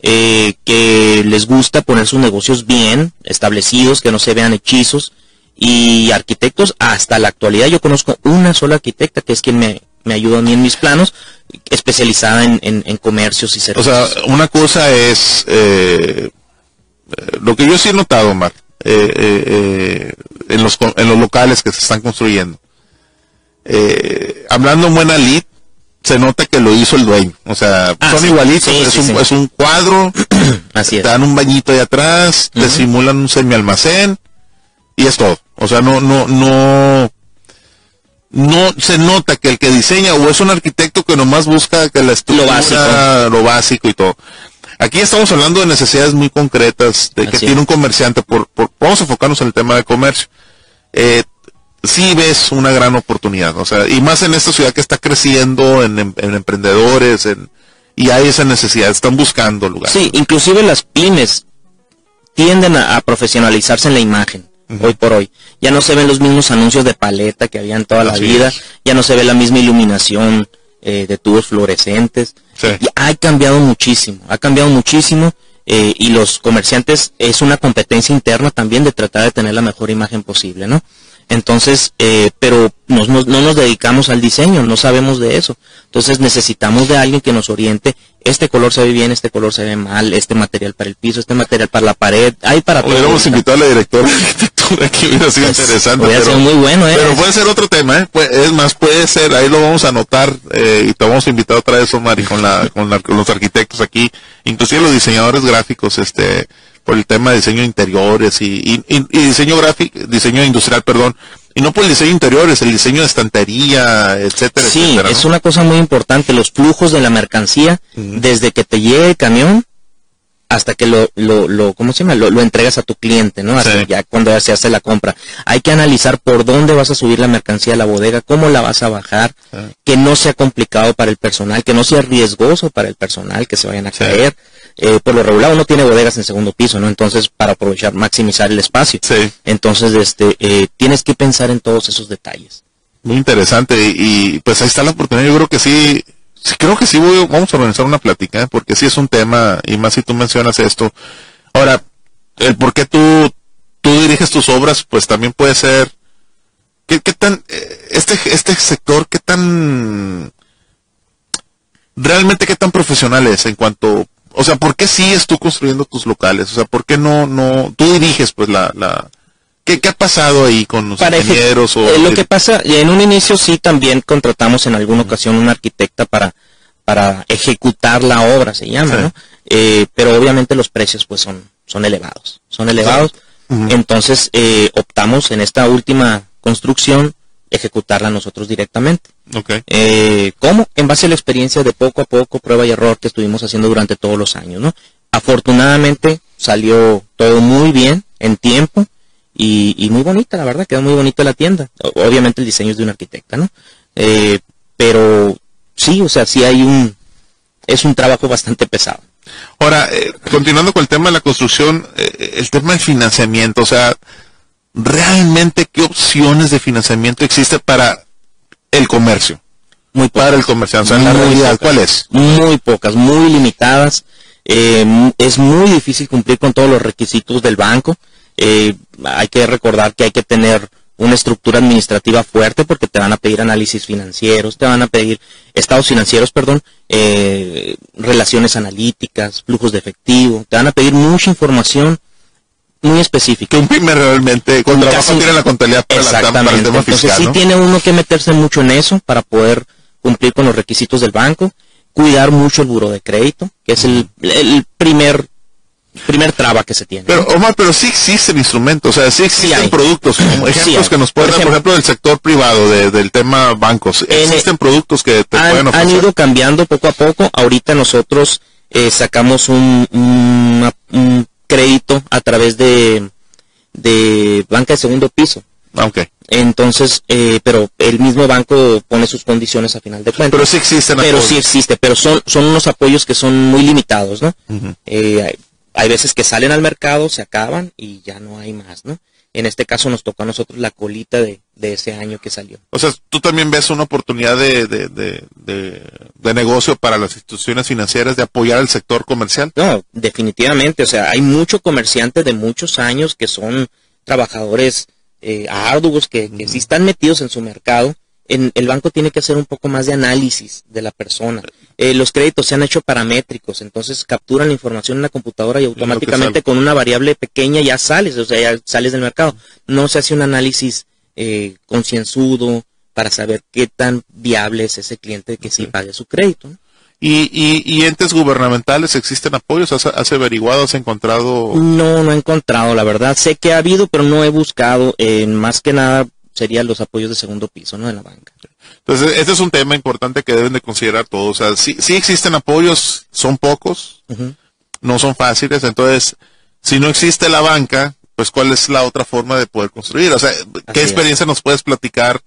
eh, que les gusta poner sus negocios bien establecidos, que no se vean hechizos y arquitectos hasta la actualidad yo conozco una sola arquitecta que es quien me, me ayuda a mí en mis planos especializada en, en- en comercios y O servicios. sea, una cosa es eh, eh, lo que yo sí he notado, Omar, eh, eh, en, los, en los locales que se están construyendo. Hablando en buena lead, se nota que lo hizo el dueño. O sea, Ah, son sí. igualitos. Sí, es, sí, un, es un cuadro, Así te es. dan un bañito ahí atrás, te Ujú. simulan un semi-almacén y es todo. O sea, no, no, no, no se nota que el que diseña o es un arquitecto que nomás busca que la estructura, básico. lo básico y todo. Aquí estamos hablando de necesidades muy concretas de que tiene un comerciante. Por, por- vamos a enfocarnos en el tema de comercio. Eh, sí ves una gran oportunidad, o sea, y más en esta ciudad que está creciendo en, em- en emprendedores, en, y hay esa necesidad, están buscando lugares. Sí, inclusive las pymes tienden a, a profesionalizarse en la imagen, hoy por hoy. Ya no se ven los mismos anuncios de paleta que habían toda la Así vida, es. ya no se ve la misma iluminación eh, de tubos fluorescentes. Sí. Y ha cambiado muchísimo, ha cambiado muchísimo eh, y los comerciantes es una competencia interna también de tratar de tener la mejor imagen posible, ¿no? Entonces, eh, pero nos- nos- no nos dedicamos al diseño, no sabemos de eso. Entonces necesitamos de alguien que nos oriente, este color se ve bien, este color se ve mal, este material para el piso, este material para la pared, hay para todo. Ahorita. invitado a la directora de arquitectura que hubiera sido Pues, interesante. hubiera pero, sido muy bueno, ¿eh? pero puede ser otro tema, ¿eh? Es más, puede ser, ahí lo vamos a anotar eh, y te vamos a invitar otra vez, Omar, y con, la, con, la- con los arquitectos aquí, inclusive los diseñadores gráficos, este, por el tema de diseño de interiores y, y, y- y diseño gráfico, diseño industrial, perdón, y no por el diseño de interiores, el diseño de estantería, etcétera, Sí, etcétera. es una cosa muy importante, los flujos de la mercancía, desde que te llegue el camión hasta que lo, lo, lo ¿cómo se llama? Lo, lo entregas a tu cliente, ¿no? Hasta Sí. ya cuando ya se hace la compra. Hay que analizar por dónde vas a subir la mercancía a la bodega, cómo la vas a bajar, Sí. que no sea complicado para el personal, que no sea riesgoso para el personal, que se vayan a Sí. caer. Eh, por lo regular uno tiene bodegas en segundo piso, ¿no? Entonces, para aprovechar, maximizar el espacio. Sí. Entonces, este, eh, tienes que pensar en todos esos detalles. Muy interesante y, y, pues ahí está la oportunidad. Yo creo que sí, sí creo que sí voy- vamos a organizar una plática ¿eh? porque sí es un tema y más si tú mencionas esto. Ahora, el por qué tú tú diriges tus obras, pues también puede ser qué, qué tan eh, este este sector qué tan realmente qué tan profesional es en cuanto o sea, ¿por qué sigues tú construyendo tus locales? O sea, ¿por qué no no tú diriges pues la la ¿Qué, qué ha pasado ahí con los para ingenieros o eh, lo que pasa en un inicio sí también contratamos en alguna ocasión una arquitecta para para ejecutar la obra se llama Sí. ¿no? Eh, pero obviamente los precios pues son son elevados son elevados entonces eh, optamos en esta última construcción ejecutarla nosotros directamente Ok. eh, ¿Cómo? En base a la experiencia de poco a poco, prueba y error que estuvimos haciendo durante todos los años, ¿no? Afortunadamente salió todo muy bien, en tiempo, y, y muy bonita, la verdad, quedó muy bonita la tienda. Obviamente el diseño es de un arquitecta, ¿no? Eh, pero sí, o sea, sí hay un, es un trabajo bastante pesado. Ahora, eh, continuando con el tema de la construcción, eh, el tema del financiamiento, o sea, realmente qué opciones de financiamiento existe para el comercio, Muy para el pocas. comerciante, o sea, la realidad, pocas. ¿cuál es? Muy pocas, muy limitadas. Eh, es muy difícil cumplir con todos los requisitos del banco. Eh, hay que recordar que hay que tener una estructura administrativa fuerte porque te van a pedir análisis financieros, te van a pedir estados financieros, perdón, eh, relaciones analíticas, flujos de efectivo, te van a pedir mucha información muy específica. Que un pyme realmente, con trabajo Casi- tiene la contabilidad para, la, para el Exactamente. tema Entonces fiscal, sí ¿no? tiene uno que meterse mucho en eso para poder cumplir con los requisitos del banco, cuidar mucho el buro de crédito, que es el, el primer primer traba que se tiene. Pero, Omar, pero sí existen instrumentos, o sea, sí existen hay. productos, como Sí ejemplos hay. que nos Por pueden dar, por ejemplo- ejemplo, del sector privado, de- del tema bancos. En- Existen productos que te pueden han, ofrecer. han ido cambiando poco a poco. Ahorita nosotros eh, sacamos un, un- un crédito a través de, de banca de segundo piso. Ah, ok. Entonces, eh, pero el mismo banco pone sus condiciones a final de cuentas. Pero sí existen Pero apoyos. sí existe, pero son, son unos apoyos que son muy limitados, ¿no? Eh, hay, hay veces que salen al mercado, se acaban y ya no hay más, ¿no? En este caso nos tocó a nosotros la colita de, de ese año que salió. O sea, tú también ves una oportunidad de, de, de, de, de negocio para las instituciones financieras de apoyar al sector comercial. No, definitivamente, o sea, hay mucho comerciante de muchos años que son trabajadores eh, arduos, que, que sí están metidos en su mercado. En, el banco tiene que hacer un poco más de análisis de la persona. Eh, los créditos se han hecho paramétricos, entonces capturan la información en la computadora y automáticamente con una variable pequeña ya sales, o sea, ya sales del mercado. No se hace un análisis eh, concienzudo para saber qué tan viable es ese cliente que sí pague su crédito. ¿no? Y, y, y entes gubernamentales, ¿existen apoyos? ¿Has, has averiguado, has encontrado? No, no he encontrado, la verdad. Sé que ha habido, pero no he buscado. eh, más que nada serían los apoyos de segundo piso, ¿no? En la banca. Entonces, este es un tema importante que deben de considerar todos. O sea, sí, sí existen apoyos, son pocos, no son fáciles. Entonces, si no existe la banca, pues ¿cuál es la otra forma de poder construir? O sea, ¿qué Así es. experiencia nos puedes platicar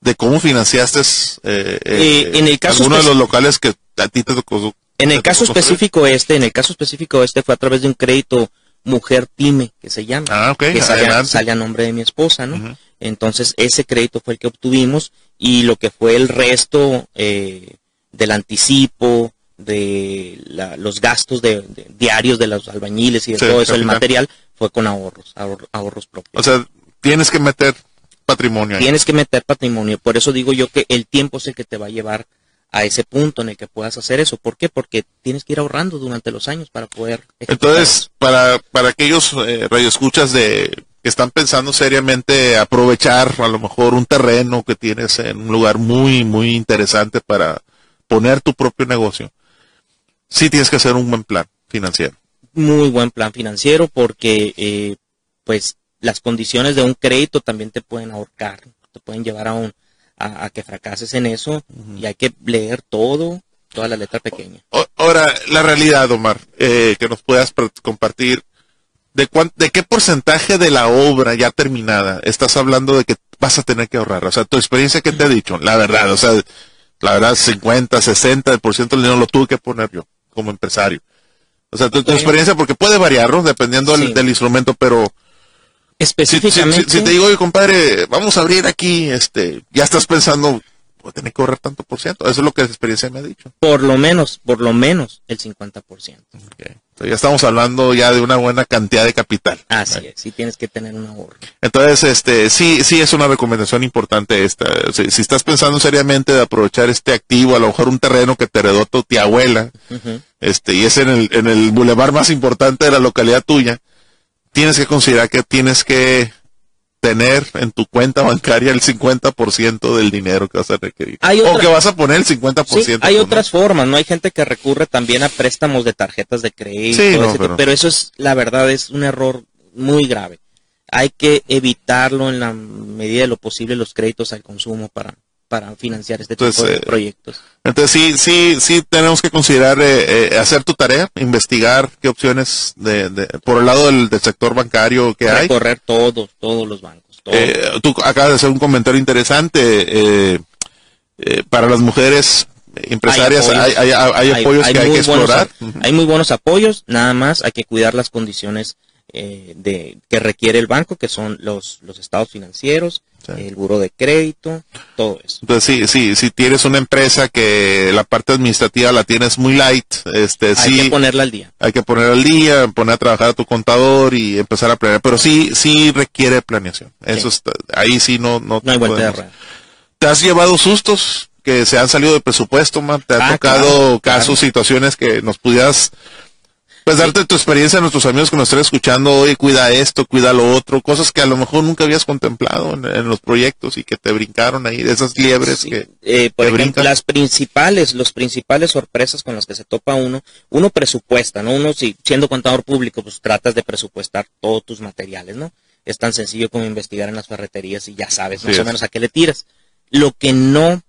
de cómo financiaste eh, eh, en el caso alguno de los locales que a ti te tocó? En el caso construir? específico este, en el caso específico este fue a través de un crédito mujer pyme que se llama. Ah, ok, que sale, sale a nombre de mi esposa, ¿no? Entonces ese crédito fue el que obtuvimos y lo que fue el resto eh, del anticipo, de la- los gastos de, de- diarios de los albañiles y de Sí, todo eso, el material, fue con ahorros, ahor- ahorros propios. O sea, tienes que meter patrimonio ahí. Tienes que meter patrimonio. Por eso digo yo que el tiempo es el que te va a llevar a ese punto en el que puedas hacer eso. ¿Por qué? Porque tienes que ir ahorrando durante los años para poder. ejecutar Entonces, para, para aquellos eh, radioescuchas de que están pensando seriamente aprovechar a lo mejor un terreno que tienes en un lugar muy, muy interesante para poner tu propio negocio, sí tienes que hacer un buen plan financiero. Muy buen plan financiero porque eh, pues las condiciones de un crédito también te pueden ahorcar, te pueden llevar a un a, a que fracases en eso y hay que leer todo, toda la letra pequeña. O- Ahora, la realidad, Omar, eh, que nos puedas compartir, ¿de, cuán- ¿de qué porcentaje de la obra ya terminada estás hablando de que vas a tener que ahorrar? O sea, tu experiencia, ¿qué te ha dicho? La verdad, o sea, la verdad, 50, 60% del dinero lo tuve que poner yo como empresario. O sea, tu, experiencia, porque puede variar, ¿no? Dependiendo del, Sí. del instrumento, pero si, si- si- Específicamente, si te digo, oye, compadre, vamos a abrir aquí, este, ya estás pensando, voy a tener que ahorrar tanto por ciento. Eso es lo que la experiencia me ha dicho. por lo menos, por lo menos el 50%. Ok. Ya estamos hablando ya de una buena cantidad de capital. Así es, sí tienes que tener un ahorro. Entonces, este, sí, sí es una recomendación importante esta. Si, si estás pensando seriamente de aprovechar este activo, a lo mejor un terreno que te heredó tu tía abuela, este, y es en el, en el bulevar más importante de la localidad tuya, tienes que considerar que tienes que tener en tu cuenta bancaria el 50% del dinero que vas a requerir. Hay o que vas a poner el 50%. Sí, hay ¿no? otras formas, ¿no? Hay gente que recurre también a préstamos de tarjetas de crédito, Sí, no, pero... eso es, la verdad, es un error muy grave. Hay que evitarlo en la medida de lo posible los créditos al consumo para, para financiar este tipo Entonces, de eh, proyectos. Entonces sí, sí, sí tenemos que considerar eh, eh, hacer tu tarea, investigar qué opciones de, de- por el lado del, del sector bancario que hay. Recorrer todos, todos los bancos. todos. Eh, tú acabas de hacer un comentario interesante. eh, para las mujeres empresarias hay, apoyos. hay, hay- apoyos que hay que buenos explorar. Hay muy buenos apoyos, nada más hay que cuidar las condiciones eh, de que requiere el banco, que son los, los estados financieros, Sí. el buro de crédito, todo eso. Entonces sí, sí, si tienes una empresa que la parte administrativa la tienes muy light, este Hay sí que ponerla al día. hay que poner al día, poner a trabajar a tu contador y empezar a planear, pero sí, sí requiere planeación. Eso está, ahí sí no, no, No hay vuelta de. ¿Te has llevado sustos que se han salido de presupuesto, man? ¿Te ha Ah, tocado claro, casos, claro. situaciones que nos pudieras Pues darte tu experiencia a nuestros amigos que nos están escuchando hoy, cuida esto, cuida lo otro, cosas que a lo mejor nunca habías contemplado en, los proyectos y que te brincaron ahí, de esas liebres que eh, por ejemplo, las principales, los principales sorpresas con las que se topa uno, uno presupuesta, ¿no? Uno si siendo contador público, pues tratas de presupuestar todos tus materiales, ¿no? Es tan sencillo como investigar en las ferreterías y ya sabes más o menos a qué le tiras. Lo que no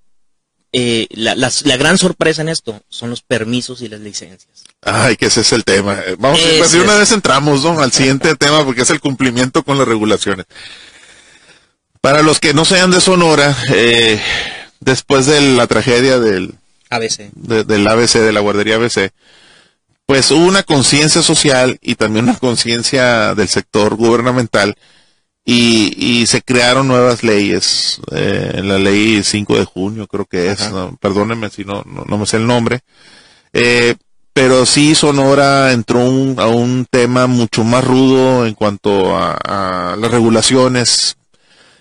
eh, la, la, gran sorpresa en esto son los permisos y las licencias. Ay, que ese es el tema. Eh, vamos, a pues, una vez entramos ¿no? al siguiente tema porque es el cumplimiento con las regulaciones. Para los que no sean de Sonora, eh, después de la tragedia del ABC, del ABC, de la guardería ABC, pues hubo una conciencia social y también una conciencia del sector gubernamental y, se crearon nuevas leyes. Eh, la ley 5 de junio creo que es, perdónenme si no, no, me sé el nombre. Eh, pero sí Sonora entró a un tema mucho más rudo en cuanto a, las regulaciones.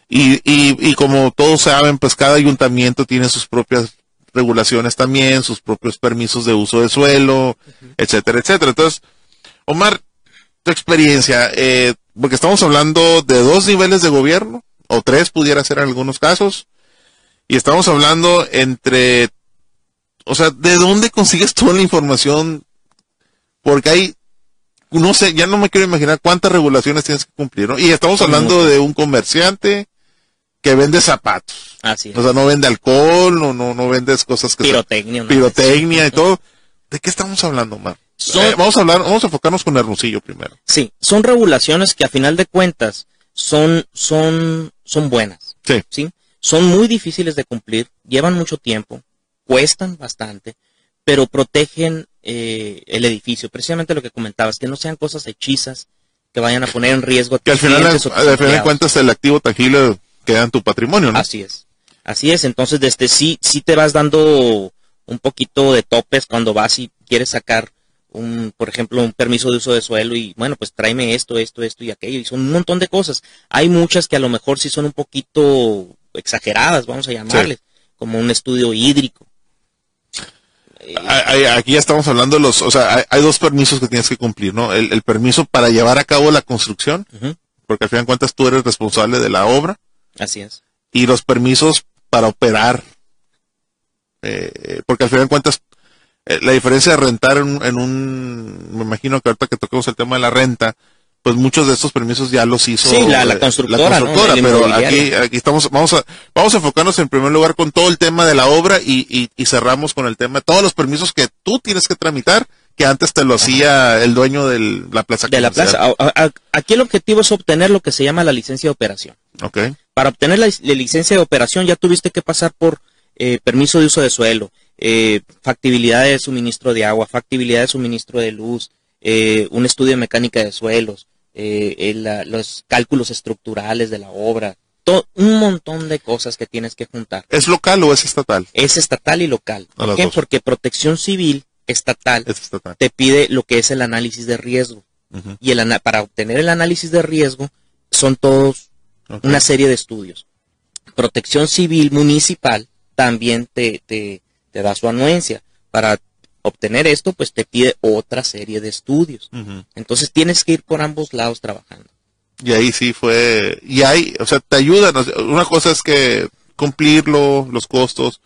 Y, y, como todos saben, pues cada ayuntamiento tiene sus propias regulaciones también, sus propios permisos de uso de suelo, etcétera, etcétera. Entonces, Omar, tu experiencia, eh, porque estamos hablando de dos niveles de gobierno, o tres pudiera ser en algunos casos, y estamos hablando entre, o sea, ¿de dónde consigues toda la información? Porque hay, no sé, ya no me quiero imaginar cuántas regulaciones tienes que cumplir, ¿no? Y estamos hablando de un comerciante que vende zapatos. Así es. O sea, no vende alcohol, no, no, no vendes cosas que... Pirotecnia. pirotecnia y todo. ¿De qué estamos hablando, Mar? Eh, vamos a hablar, vamos a enfocarnos con Hermosillo primero. Sí, son regulaciones que a final de cuentas son, son, son buenas. Sí. sí. Son muy difíciles de cumplir, llevan mucho tiempo, cuestan bastante, pero protegen eh, el edificio. Precisamente lo que comentabas, que no sean cosas hechizas que vayan a poner en riesgo a Que al final, al final de cuentas el activo tangible queda en tu patrimonio, ¿no? Así es. Así es. Entonces, desde sí, sí te vas dando un poquito de topes cuando vas y quieres sacar un, por ejemplo, un permiso de uso de suelo y bueno, pues tráeme esto, esto, esto y aquello. Y son un montón de cosas. Hay muchas que a lo mejor sí son un poquito exageradas, vamos a llamarles, como un estudio hídrico. aquí ya estamos hablando de los, o sea, hay, dos permisos que tienes que cumplir, ¿no? El, permiso para llevar a cabo la construcción, porque al final de cuentas tú eres responsable de la obra. Así es. Y los permisos para operar, eh, porque al final de cuentas eh, la diferencia de rentar en, un, me imagino que ahorita que toquemos el tema de la renta, pues muchos de estos permisos ya los hizo sí, la, la, constructora, pero aquí, aquí estamos, vamos a, vamos a enfocarnos en primer lugar con todo el tema de la obra y, y, cerramos con el tema de todos los permisos que tú tienes que tramitar, que antes te lo hacía el dueño de la plaza. De la plaza. Aquí el objetivo es obtener lo que se llama la licencia de operación. Okay. Para obtener la, licencia de operación ya tuviste que pasar por eh, permiso de uso de suelo, eh, factibilidad de suministro de agua, factibilidad de suministro de luz, eh, un estudio de mecánica de suelos, eh, los cálculos estructurales de la obra, un montón de cosas que tienes que juntar. ¿Es local o es estatal? Es estatal y local. ¿Por qué? Porque protección civil estatal, te pide lo que es el análisis de riesgo. Y el, para obtener el análisis de riesgo son todos una serie de estudios. Protección civil municipal también te, te, te da su anuencia. Para obtener esto, pues te pide otra serie de estudios. Entonces tienes que ir por ambos lados trabajando. Y ahí sí fue, y ahí, o sea, te ayudan. Una cosa es que cumplirlo, los costos,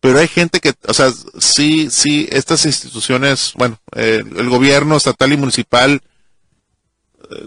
pero hay gente que, o sea, sí, sí, estas instituciones, bueno, eh, el gobierno estatal y municipal,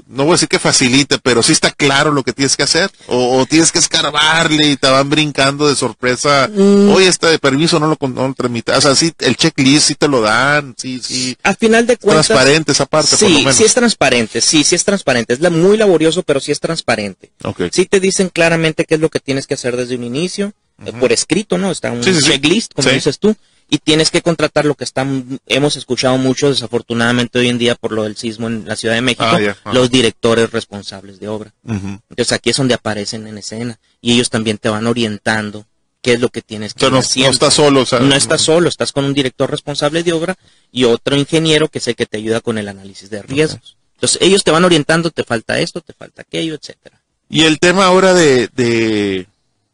no voy a decir que facilite, pero sí está claro lo que tienes que hacer. O, tienes que escarbarle y te van brincando de sorpresa. Mm. Oye, este de permiso no lo, no O sea, sí, el checklist sí te lo dan. Sí, sí. Al final de cuentas. Transparente esa parte, sí, por lo menos. Sí, es transparente. Sí, sí es transparente. Es muy laborioso, pero sí es transparente. Okay. Sí te dicen claramente qué es lo que tienes que hacer desde un inicio. Eh, por escrito, ¿no? Está un checklist, como dices tú y tienes que contratar lo que están, hemos escuchado mucho desafortunadamente hoy en día por lo del sismo en la Ciudad de México, ah, los directores responsables de obra. Entonces aquí es donde aparecen en escena y ellos también te van orientando qué es lo que tienes que hacer. No, estás solo, No estás solo, estás con un director responsable de obra y otro ingeniero que es el que te ayuda con el análisis de riesgos. Entonces ellos te van orientando, te falta esto, te falta aquello, etcétera. Y el tema ahora de, de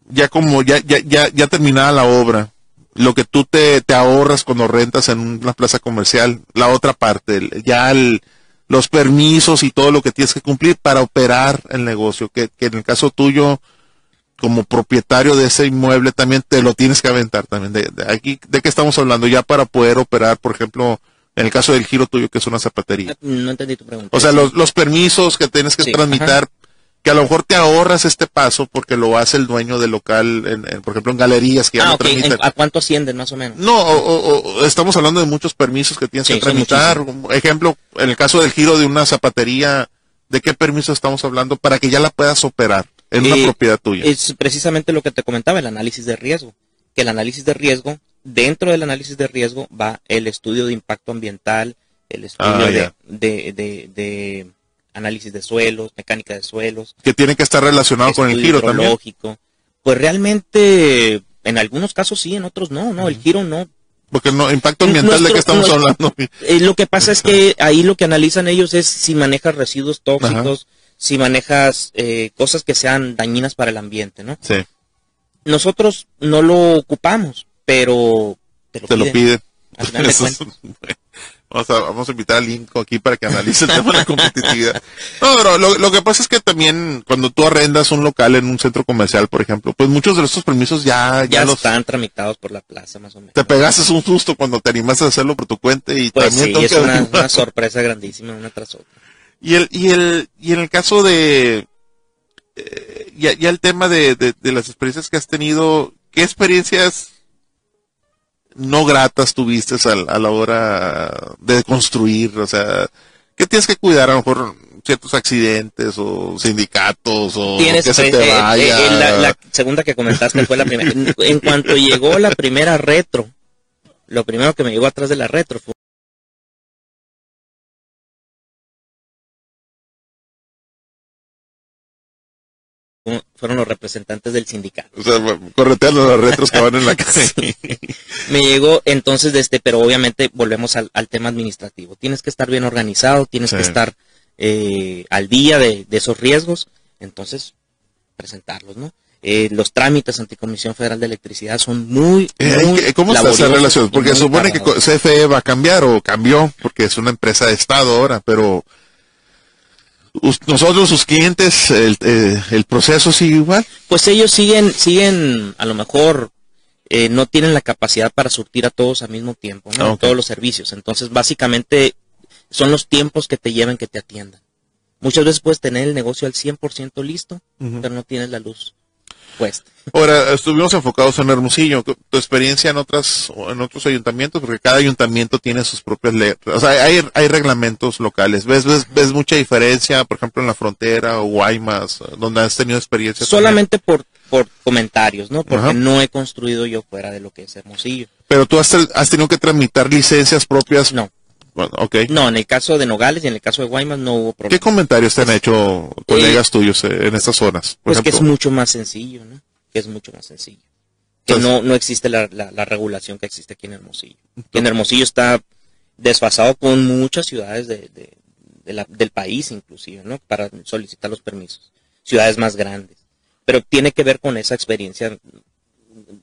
ya como ya, ya, ya, ya terminada la obra, lo que tú te, te ahorras cuando rentas en una plaza comercial, la otra parte, ya el- los permisos y todo lo que tienes que cumplir para operar el negocio, que, que en el caso tuyo, como propietario de ese inmueble, también te lo tienes que aventar también. De, de aquí, ¿de qué estamos hablando? Ya para poder operar, por ejemplo, en el caso del giro tuyo, que es una zapatería. No entendí tu pregunta. O sea, los, los permisos que tienes que Sí, tramitar, que a lo mejor te ahorras este paso porque lo hace el dueño del local, en- en- por ejemplo, en galerías que ya Ah, no ok. ¿En- tramitan. ¿A cuánto ascienden más o menos? No, o- o- o estamos hablando de muchos permisos que tienes Sí, que tramitar. Ejemplo, en el caso del giro de una zapatería, ¿de qué permiso estamos hablando para que ya la puedas operar en una Eh, propiedad tuya? Es precisamente lo que te comentaba, el análisis de riesgo. Que el análisis de riesgo, dentro del análisis de riesgo va el estudio de impacto ambiental, el estudio Ah, de, de, de- de análisis de suelos, mecánica de suelos, que tiene que estar relacionado con el giro también. Pues realmente, en algunos casos sí, en otros no, no, el giro no. Porque no, impacto ambiental de Nuestro- qué estamos nuestro- hablando. Eh, lo que pasa es que ahí lo que analizan ellos es si manejas residuos tóxicos, si manejas eh, cosas que sean dañinas para el ambiente, ¿no? Sí, Nosotros no lo ocupamos, pero te lo te lo piden. Al final de. Vamos a, vamos a invitar a Linko aquí para que analice el tema de la competitividad. No, pero lo, lo que pasa es que también cuando tú arrendas un local en un centro comercial, por ejemplo, pues muchos de estos permisos ya, ya, Ya los... están tramitados por la plaza, más o menos. Te pegaste un susto cuando te animaste a hacerlo por tu cuenta y Pues también sí, es una, sorpresa grandísima, una tras otra. Y el, y el, y en el caso de, eh, ya, ya el tema de, de, de las experiencias que has tenido, ¿qué experiencias no gratas tuviste a, a la hora de construir? O sea, ¿qué tienes que cuidar? A lo mejor ciertos accidentes o sindicatos o Tienes que se eh, te eh, vaya. eh, la, la segunda que comentaste fue la primera. En, en cuanto llegó la primera retro, lo primero que me llegó atrás de la retro fue fueron los representantes del sindicato. O sea, correteando los retros que van en la calle. Me llegó entonces de este, pero obviamente volvemos al, al tema administrativo. Tienes que estar bien organizado, tienes Sí. que estar eh, al día de, de esos riesgos, entonces presentarlos, ¿no? Eh, los trámites ante Comisión Federal de Electricidad son muy, Eh, muy ¿qué- ¿Cómo está esa relación? Porque supone que. CFE va a cambiar o cambió, porque es una empresa de Estado ahora, pero nosotros, sus clientes, el, eh, el proceso sigue igual. Pues ellos siguen, siguen, a lo mejor eh, no tienen la capacidad para surtir a todos al mismo tiempo, ¿no? Ah. Todos los servicios. Entonces, básicamente, son los tiempos que te llevan que te atiendan. Muchas veces puedes tener el negocio al 100% listo, pero no tienes la luz puesta. Ahora, estuvimos enfocados en Hermosillo. Tu experiencia en otras en otros ayuntamientos, porque cada ayuntamiento tiene sus propias leyes. O sea, hay, hay reglamentos locales. ¿Ves, ves, ¿Ves mucha diferencia, por ejemplo, en la frontera o Guaymas, donde has tenido experiencia? también? Solamente por, por comentarios, ¿no? Porque Ajá. no he construido yo fuera de lo que es Hermosillo. Pero tú has, has tenido que tramitar licencias propias. No, Bueno, no, en el caso de Nogales y en el caso de Guaymas no hubo ¿Qué problema. comentarios te han hecho colegas tuyos eh, en estas zonas? Por Pues que es mucho más sencillo, ¿no? Que es mucho más sencillo. Que Entonces- no, no existe la, la, la regulación que existe aquí en Hermosillo. Que en Hermosillo está desfasado con muchas ciudades de, de- de la- del país, inclusive, ¿no? Para solicitar los permisos. Ciudades más grandes. Pero tiene que ver con esa experiencia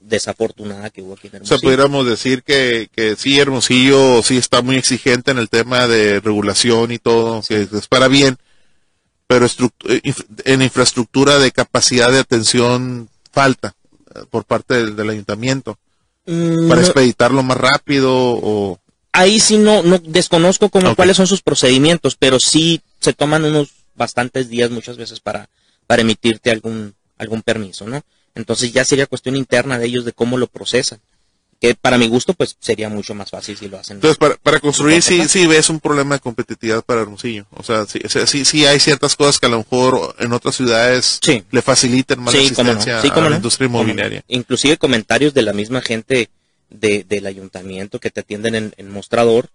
desafortunada que hubo aquí en O sea, Hermosillo. pudiéramos decir que, que sí, Hermosillo sí está muy exigente en el tema de regulación y todo, que es para bien, pero eh, en infraestructura de capacidad de atención falta eh, por parte del, del ayuntamiento Mm, para expeditarlo más rápido o ahí sí no, no desconozco cómo, cuáles son sus procedimientos, pero sí se toman unos bastantes días muchas veces para, para emitirte algún, algún permiso, ¿no? Entonces ya sería cuestión interna de ellos de cómo lo procesan. Que para mi gusto, pues sería mucho más fácil si lo hacen. Entonces, para, para construir sí, Ajá. sí ves un problema de competitividad para Hermosillo. O sea, sí, sí, sí hay ciertas cosas que a lo mejor en otras ciudades Sí. le faciliten más la sí, cómo no, sí, a la industria inmobiliaria. Inclusive comentarios de la misma gente de, del ayuntamiento que te atienden en, en mostrador,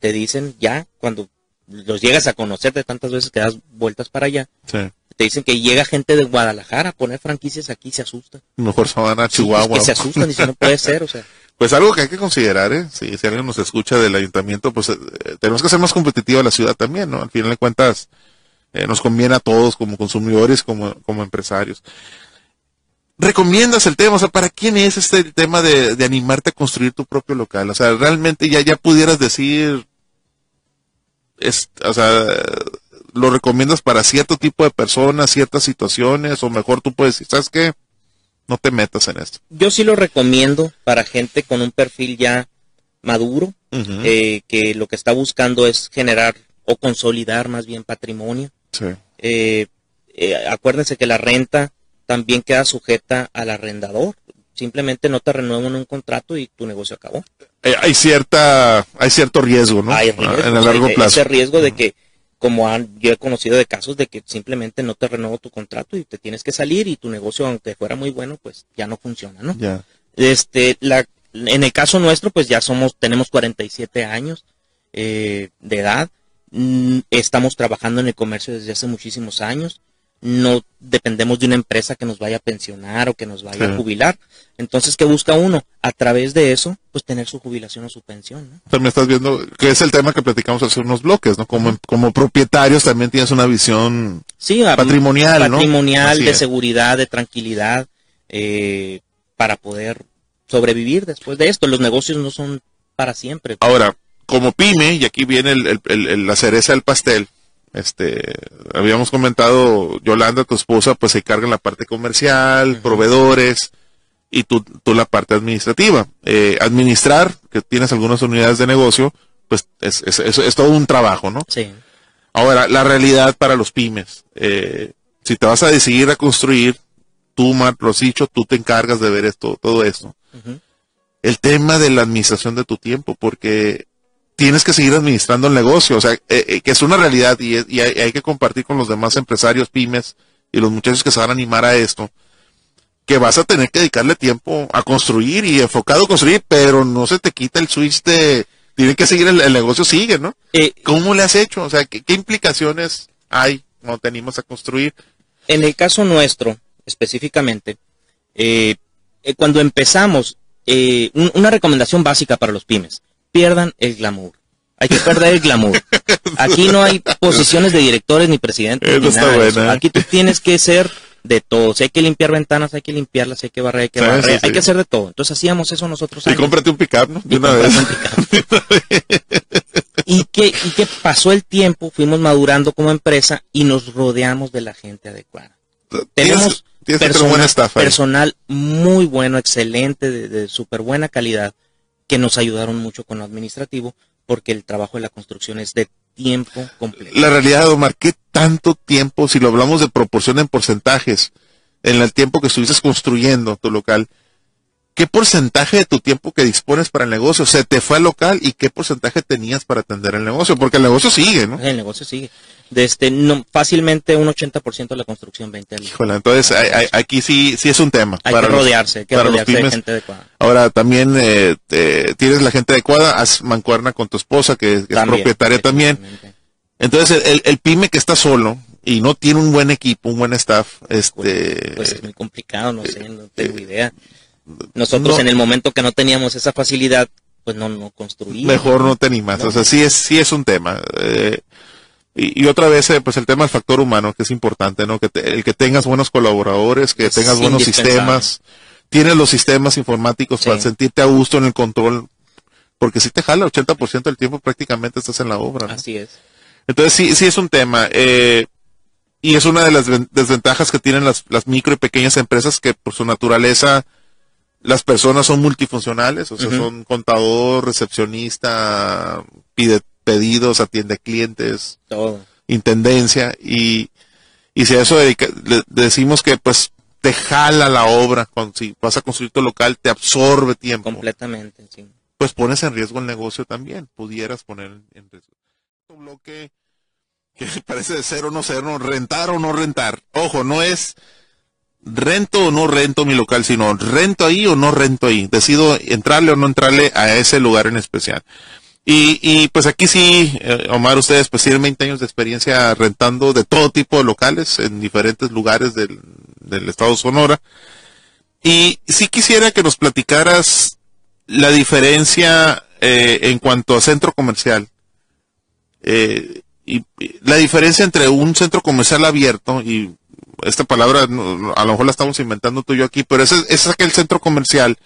te dicen ya cuando los llegas a conocer de tantas veces que das vueltas para allá, sí. Te dicen que llega gente de Guadalajara a poner franquicias aquí y se asustan. Mejor Sabana, Sí, Chihuahua. es que se asustan, dicen, no puede ser, o sea. Pues algo que hay que considerar, ¿eh? Si, si alguien nos escucha del ayuntamiento, pues eh, tenemos que ser más competitiva la ciudad también, ¿no? Al final de cuentas, eh, nos conviene a todos como consumidores, como, como empresarios. recomiendas el tema? O sea, ¿para quién es este tema de, de animarte a construir tu propio local? O sea, realmente ya, ya pudieras decir, es, o sea, lo recomiendas para cierto tipo de personas, ciertas situaciones, o mejor tú puedes decir, ¿sabes qué? No te metas en esto. Yo sí lo recomiendo para gente con un perfil ya maduro, eh, que lo que está buscando es generar o consolidar más bien patrimonio. Sí. Eh, eh, acuérdense que la renta también queda sujeta al arrendador. Simplemente no te renuevan un contrato y tu negocio acabó. Eh, hay cierta, hay cierto riesgo, ¿no? Hay riesgo, en el largo hay plazo. Ese riesgo de que, como han, yo he conocido de casos de que simplemente no te renuevo tu contrato y te tienes que salir y tu negocio, aunque fuera muy bueno, pues ya no funciona, ¿no? Ya. Este, la, en el caso nuestro, pues ya somos, tenemos 47 años eh, de edad. Mm, Estamos trabajando en el comercio desde hace muchísimos años. No dependemos de una empresa que nos vaya a pensionar o que nos vaya a jubilar. Entonces, ¿qué busca uno? A través de eso, pues tener su jubilación o su pensión, ¿no? También estás viendo, que es el tema que platicamos hace unos bloques, ¿no? Como, como propietarios también tienes una visión Sí, a- patrimonial, ¿no? patrimonial, de es. seguridad, de tranquilidad, eh, para poder sobrevivir después de esto. Los negocios no son para siempre. Ahora, como pyme, y aquí viene el- el- el- el- la cereza del pastel, este, habíamos comentado, Yolanda, tu esposa, pues se encarga en la parte comercial, proveedores, y tú, tú la parte administrativa. Eh, administrar, que tienes algunas unidades de negocio, pues es, es, es- es todo un trabajo, ¿no? Sí. Ahora, la realidad para los pymes. Eh, si te vas a decidir a construir, tú, Mar, lo has dicho, tú te encargas de ver esto, todo esto. El tema de la administración de tu tiempo, porque tienes que seguir administrando el negocio, o sea, eh, eh, que es una realidad y, hay, hay que compartir con los demás empresarios, pymes y los muchachos que se van a animar a esto, que vas a tener que dedicarle tiempo a construir y enfocado a construir, pero no se te quita el switch de, tiene que seguir el, el negocio, sigue, ¿no? Eh, ¿Cómo le has hecho? O sea, ¿qué, qué implicaciones hay cuando te animas a construir? En el caso nuestro, específicamente, eh, cuando empezamos, eh, un- una recomendación básica para los pymes, pierdan el glamour. Hay que perder el glamour. Aquí no hay posiciones de directores ni presidentes. Ni nada. Aquí tú tienes que ser de todo. Si hay que limpiar ventanas, hay que limpiarlas, si hay que barrer, hay que Sí, barrer. sí, sí. Hay que hacer de todo. Entonces hacíamos eso nosotros. Y años. cómprate un pick-up, ¿no? De Y una vez. y que, y que pasó el tiempo, fuimos madurando como empresa y nos rodeamos de la gente adecuada. Tenemos tienes que tener Persona- buen staff ahí. personal muy bueno, excelente, de, de súper buena calidad, que nos ayudaron mucho con lo administrativo, porque el trabajo de la construcción es de tiempo completo. La realidad, Omar, ¿qué tanto tiempo, si lo hablamos de proporción en porcentajes, en el tiempo que estuviste construyendo tu local, qué porcentaje de tu tiempo que dispones para el negocio se te fue al local y qué porcentaje tenías para atender el negocio? Porque el negocio sigue, ¿no? El negocio sigue. De este, no, fácilmente un 80% de la construcción 20 al Híjole, entonces hay- hay- aquí sí, sí es un tema. Hay para que los- rodearse, hay que para los rodearse de gente adecuada. Ahora también eh, te- tienes la gente adecuada, haz mancuerna con tu esposa que, que es propietaria también. Entonces el, pyme que está solo y no tiene un buen equipo, un buen staff, este, Pues es muy complicado, no sé, no tengo idea. Nosotros no. en el momento que no teníamos esa facilidad, pues no, no construíamos. mejor no te animas. No. O sea, sí es, sí es un tema. eh, y, y otra vez, eh, pues el tema del factor humano, que es importante, ¿no? Que te- el que tengas buenos colaboradores, que Es tengas buenos sistemas, tienes los sistemas informáticos Sí. para sentirte a gusto en el control, porque si te jala 80% del tiempo prácticamente estás en la obra. ¿no? Así es. Entonces sí, sí es un tema. eh, y es una de las ven- desventajas que tienen las, las micro y pequeñas empresas que por su naturaleza las personas son multifuncionales, o sea, son contador, recepcionista, pide pedidos, atiende clientes, Todo. intendencia y, y si a eso dedica- le, decimos que pues te jala la obra, cuando si vas a construir tu local te absorbe tiempo, Completamente, sí. pues pones en riesgo el negocio también, pudieras poner en riesgo. Un bloque que parece de ser o no ser, no rentar o no rentar. Ojo, no es rento o no rento mi local, sino rento ahí o no rento ahí. Decido entrarle o no entrarle a ese lugar en especial. Y, y pues aquí sí, eh, Omar, ustedes pues tienen 20 años de experiencia rentando de todo tipo de locales en diferentes lugares del, del estado Sonora. Y sí quisiera que nos platicaras la diferencia eh, en cuanto a centro comercial. Eh, y la diferencia entre un centro comercial abierto y esta palabra a lo mejor la estamos inventando tú y yo aquí, pero ese, ese es aquel centro comercial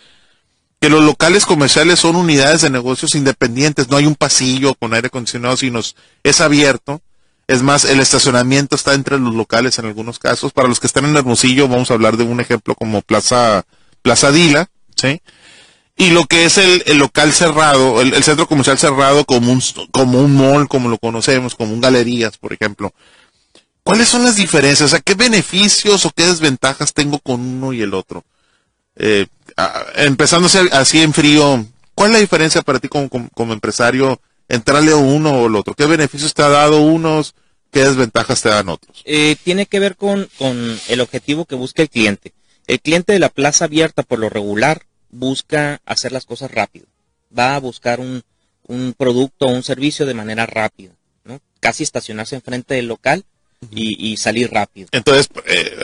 que los locales comerciales son unidades de negocios independientes, no hay un pasillo con aire acondicionado, sino es abierto. Es más, el estacionamiento está entre los locales en algunos casos. Para los que están en Hermosillo, vamos a hablar de un ejemplo como Plaza, Plaza Dila, ¿sí? Y lo que es el, el local cerrado, el, el, centro comercial cerrado como un, como un mall, como lo conocemos, como un galerías, por ejemplo. ¿Cuáles son las diferencias? ¿qué beneficios o qué desventajas tengo con uno y el otro? Eh, empezándose así en frío, ¿cuál es la diferencia para ti como, empresario entrarle a uno o el otro? ¿Qué beneficios te ha dado unos? ¿Qué desventajas te dan otros? Eh, tiene que ver con, con el objetivo que busca el cliente. El cliente de la plaza abierta, por lo regular, busca hacer las cosas rápido. Va a buscar un, un producto o un servicio de manera rápida. ¿no? Casi estacionarse enfrente del local y, y salir rápido. Entonces, eh,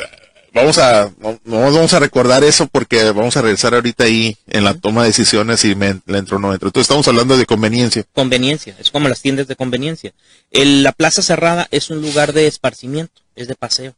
vamos a vamos a recordar eso porque vamos a regresar ahorita ahí en la toma de decisiones y me, le entro o no entro. Entonces estamos hablando de conveniencia. Conveniencia, es como las tiendas de conveniencia. El, la plaza cerrada es un lugar de esparcimiento, es de paseo.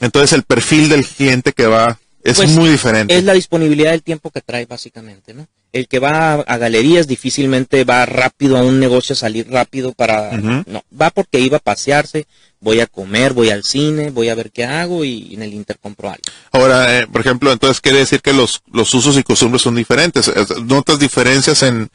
Entonces el perfil del cliente que va es Pues, muy diferente. Es la disponibilidad del tiempo que trae básicamente, ¿no? El que va a, galerías difícilmente va rápido a un negocio a salir rápido para no, va porque iba a pasearse, voy a comer, voy al cine, voy a ver qué hago y en el Inter compro algo. Ahora, eh, por ejemplo, entonces quiere decir que los, los usos y costumbres son diferentes. Es- ¿Notas diferencias en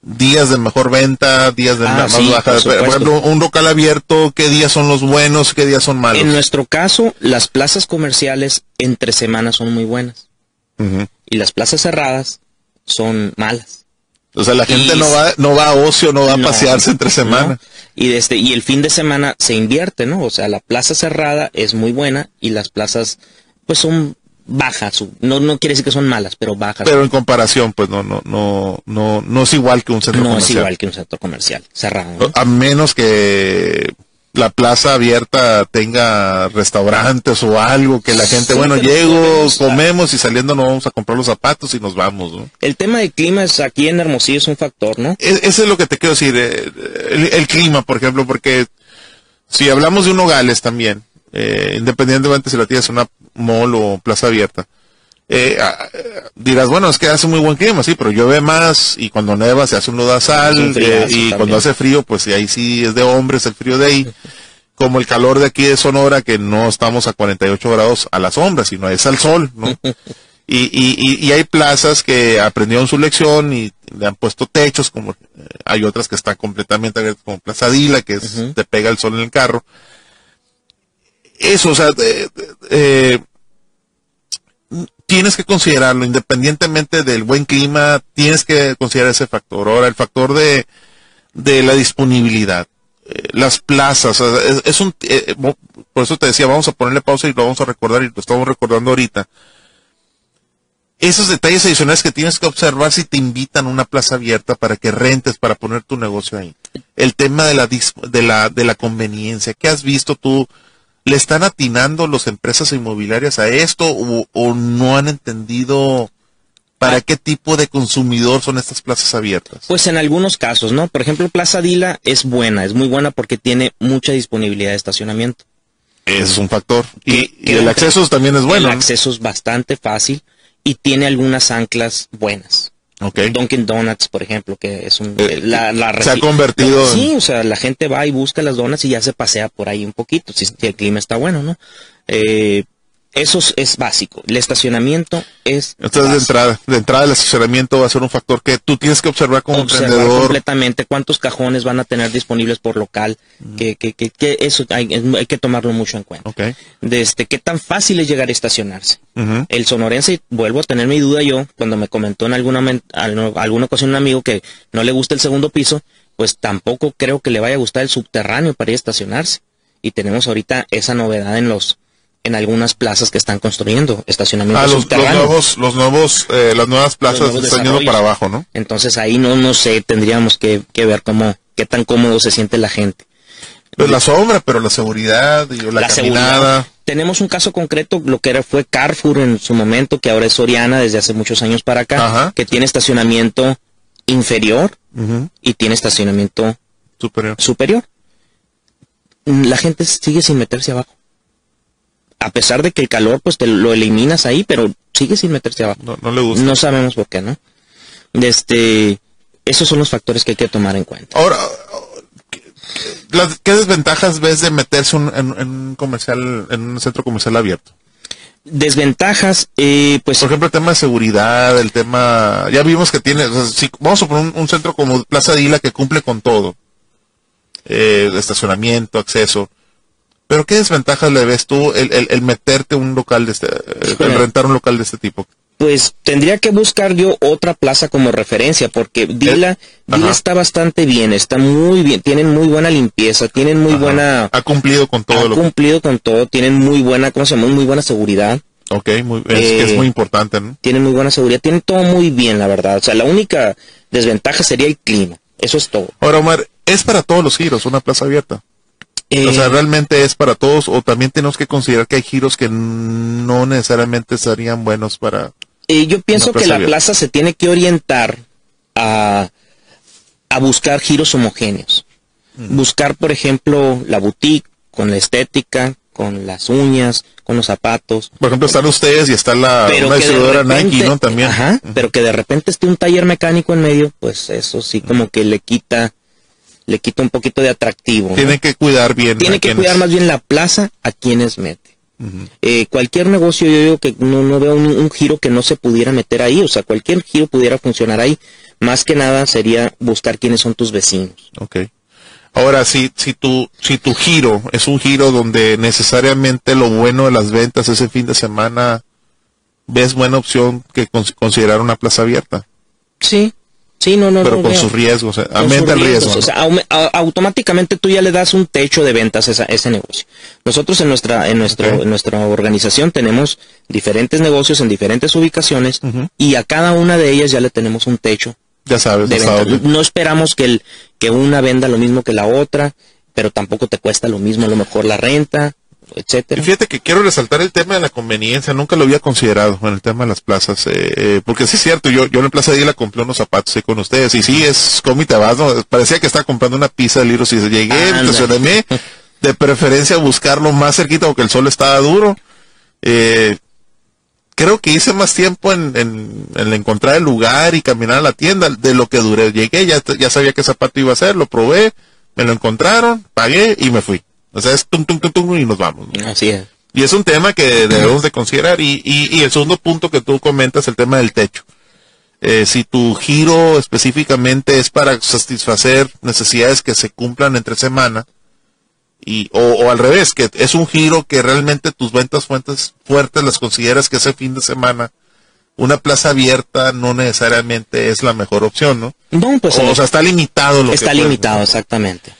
días de mejor venta, días de Ah, más sí, baja? por Por supuesto. ejemplo, un local abierto, ¿qué días son los buenos, qué días son malos? En nuestro caso, las plazas comerciales entre semanas son muy buenas y las plazas cerradas son malas. O sea, la gente Y- no va, no va a ocio, no va a pasearse entre semana. no. Y desde y el fin de semana se invierte, ¿no? O sea, la plaza cerrada es muy buena y las plazas pues son bajas, no no quiere decir que son malas, pero bajas. Pero en comparación, pues no, no, no, no, no es igual que un centro no es comercial. igual que un centro comercial cerrado. ¿no? A menos que la plaza abierta tenga restaurantes o algo que la gente, Sí, bueno, llego, comemos y saliendo nos vamos a comprar los zapatos y nos vamos, ¿no? El tema del clima es aquí en Hermosillo es un factor, ¿no? E- Ese es lo que te quiero decir, eh, el, el clima, por ejemplo, porque si hablamos de un Nogales también, eh, independientemente si la tienes en una mall o plaza abierta, eh, dirás, bueno, es que hace muy buen clima, sí, pero llueve más y cuando neva se hace un lodazal eh, y también. cuando hace frío, pues ahí sí es de hombres el frío de ahí. Como el calor de aquí de Sonora, que no estamos a 48 grados a la sombra, sino es al sol, ¿no? Y, y, y, hay plazas que aprendieron su lección y le han puesto techos, como eh, hay otras que están completamente abiertas, como Plaza Dila, que es, te pega el sol en el carro. Eso, o sea, de- de- eh, tienes que considerarlo, independientemente del buen clima, tienes que considerar ese factor. Ahora, el factor de, de la disponibilidad. Eh, las plazas, es, es un, eh, mo- por eso te decía, vamos a ponerle pausa y lo vamos a recordar y lo estamos recordando ahorita esos detalles adicionales que tienes que observar si te invitan a una plaza abierta para que rentes, para poner tu negocio ahí. El tema de la, de la, de la conveniencia. ¿Qué has visto tú? ¿Le están atinando las empresas inmobiliarias a esto o, o no han entendido para qué tipo de consumidor son estas plazas abiertas? Pues en algunos casos, ¿no? Por ejemplo, Plaza Dila es buena, es muy buena porque tiene mucha disponibilidad de estacionamiento. Ese es un factor. Y, Que- y que el acceso también es bueno. El acceso es bastante fácil y tiene algunas anclas buenas. Ok. Dunkin' Donuts, por ejemplo, que es un... Eh, la, la se ha convertido Sí, o sea, la gente va y busca las donuts y ya se pasea por ahí un poquito, si, si el clima está bueno, ¿no? Eh, eso es, básico. El estacionamiento es... Entonces, de entrada, de entrada el estacionamiento va a ser un factor que tú tienes que observar como observar emprendedor. completamente cuántos cajones van a tener disponibles por local, que, que, que, que eso hay, hay que tomarlo mucho en cuenta. Ok. De este, qué tan fácil es llegar a estacionarse. El sonorense, vuelvo a tener mi duda yo, cuando me comentó en alguna, alguna ocasión un amigo que no le gusta el segundo piso, pues tampoco creo que le vaya a gustar el subterráneo para ir a estacionarse. Y tenemos ahorita esa novedad en los en algunas plazas que están construyendo, estacionamiento Ah, los, nuevos, los nuevos, eh, las nuevas plazas están yendo para abajo, ¿no? Entonces ahí no, no sé, tendríamos que, que ver cómo, qué tan cómodo se siente la gente. Pues la sombra, pero la seguridad y la, la caminada. seguridad. Tenemos un caso concreto, lo que era fue Carrefour en su momento, que ahora es Soriana desde hace muchos años para acá, Ajá. que tiene estacionamiento inferior y tiene estacionamiento Superior. superior. La gente sigue sin meterse abajo. A pesar de que el calor pues te lo eliminas ahí, pero sigue sin meterse abajo. No, no le gusta. No sabemos por qué, ¿no? Este, esos son los factores que hay que tomar en cuenta. Ahora, ¿qué, desventajas ves de meterse un- en, en un comercial, en un centro comercial abierto? Desventajas, eh, pues Por ejemplo, el tema de seguridad, el tema, ya vimos que tiene, o sea, si vamos a poner un, un centro como Plaza Dila que cumple con todo, eh, estacionamiento, acceso, pero ¿qué desventajas le ves tú el, el- el meterte un local de este, eh, el rentar un local de este tipo? Pues tendría que buscar yo otra plaza como referencia, porque Dila, Dila Eh, está bastante bien, está muy bien, tienen muy buena limpieza, tienen muy Ajá. buena, ha cumplido con todo ha lo que, cumplido con todo, tienen muy buena, ¿cómo se llama? Muy buena seguridad, ok, muy, es, que es Eh, muy importante, ¿no? tienen muy buena seguridad, tienen todo muy bien, la verdad. O sea, la única desventaja sería el clima, eso es todo. Ahora, Omar, es para todos los giros una plaza abierta. Eh, O sea, realmente es para todos o también tenemos que considerar que hay giros que no necesariamente serían buenos para... Eh, yo pienso que la abierta. plaza se tiene que orientar a, a buscar giros homogéneos. Buscar, por ejemplo, la boutique con la estética, con las uñas, con los zapatos. Por ejemplo, están ustedes y está la Pero una distribuidora repente- Nike, ¿no? También. Ajá, pero que de repente esté un taller mecánico en medio, pues eso sí como que le quita le quita un poquito de atractivo. ¿no? Tiene que cuidar bien. Tiene que cuidar más bien la plaza a quienes mete. Eh, cualquier negocio, yo digo que no, no veo un, un giro que no se pudiera meter ahí, o sea, cualquier giro pudiera funcionar ahí. Más que nada sería buscar quiénes son tus vecinos. Ok. Ahora, si, si, tu, si tu giro es un giro donde necesariamente lo bueno de las ventas ese fin de semana, ves buena opción que cons- considerar una plaza abierta, Sí, sí, no, no, pero no con veo. sus riesgos, eh, aumenta el riesgo. O sea, automáticamente tú ya le das un techo de ventas a, esa- a ese negocio. Nosotros en nuestra, en nuestro, en nuestra organización tenemos diferentes negocios en diferentes ubicaciones y a cada una de ellas ya le tenemos un techo ya sabes, de venta. dónde. No esperamos que, el, que una venda lo mismo que la otra, pero tampoco te cuesta lo mismo a lo mejor la renta, Y etcétera. fíjate que quiero resaltar el tema de la conveniencia, nunca lo había considerado en el tema de las plazas, eh, eh, porque sí es cierto, yo, yo en la Plaza de la compré unos zapatos ahí con ustedes, y sí, es como y te vas, ¿no? parecía que estaba comprando una pizza de libros y llegué, me Anda. estacioné, de preferencia buscarlo más cerquita porque el sol estaba duro, eh, creo que hice más tiempo en, en, en encontrar el lugar y caminar a la tienda de lo que duré, llegué, ya, ya sabía qué zapato iba a ser, lo probé, me lo encontraron, pagué y me fui. O sea, es tum, tum, tum, tum y nos vamos. ¿no? Así es. Y es un tema que debemos de considerar. Y, y, y el segundo punto que tú comentas, el tema del techo. Eh, si tu giro específicamente es para satisfacer necesidades que se cumplan entre semana, y, o, o al revés, que es un giro que realmente tus ventas fuentes fuertes las consideras que ese fin de semana, una plaza abierta no necesariamente es la mejor opción, ¿no? No, pues o, o sea, está limitado lo que está puedes- limitado, exactamente.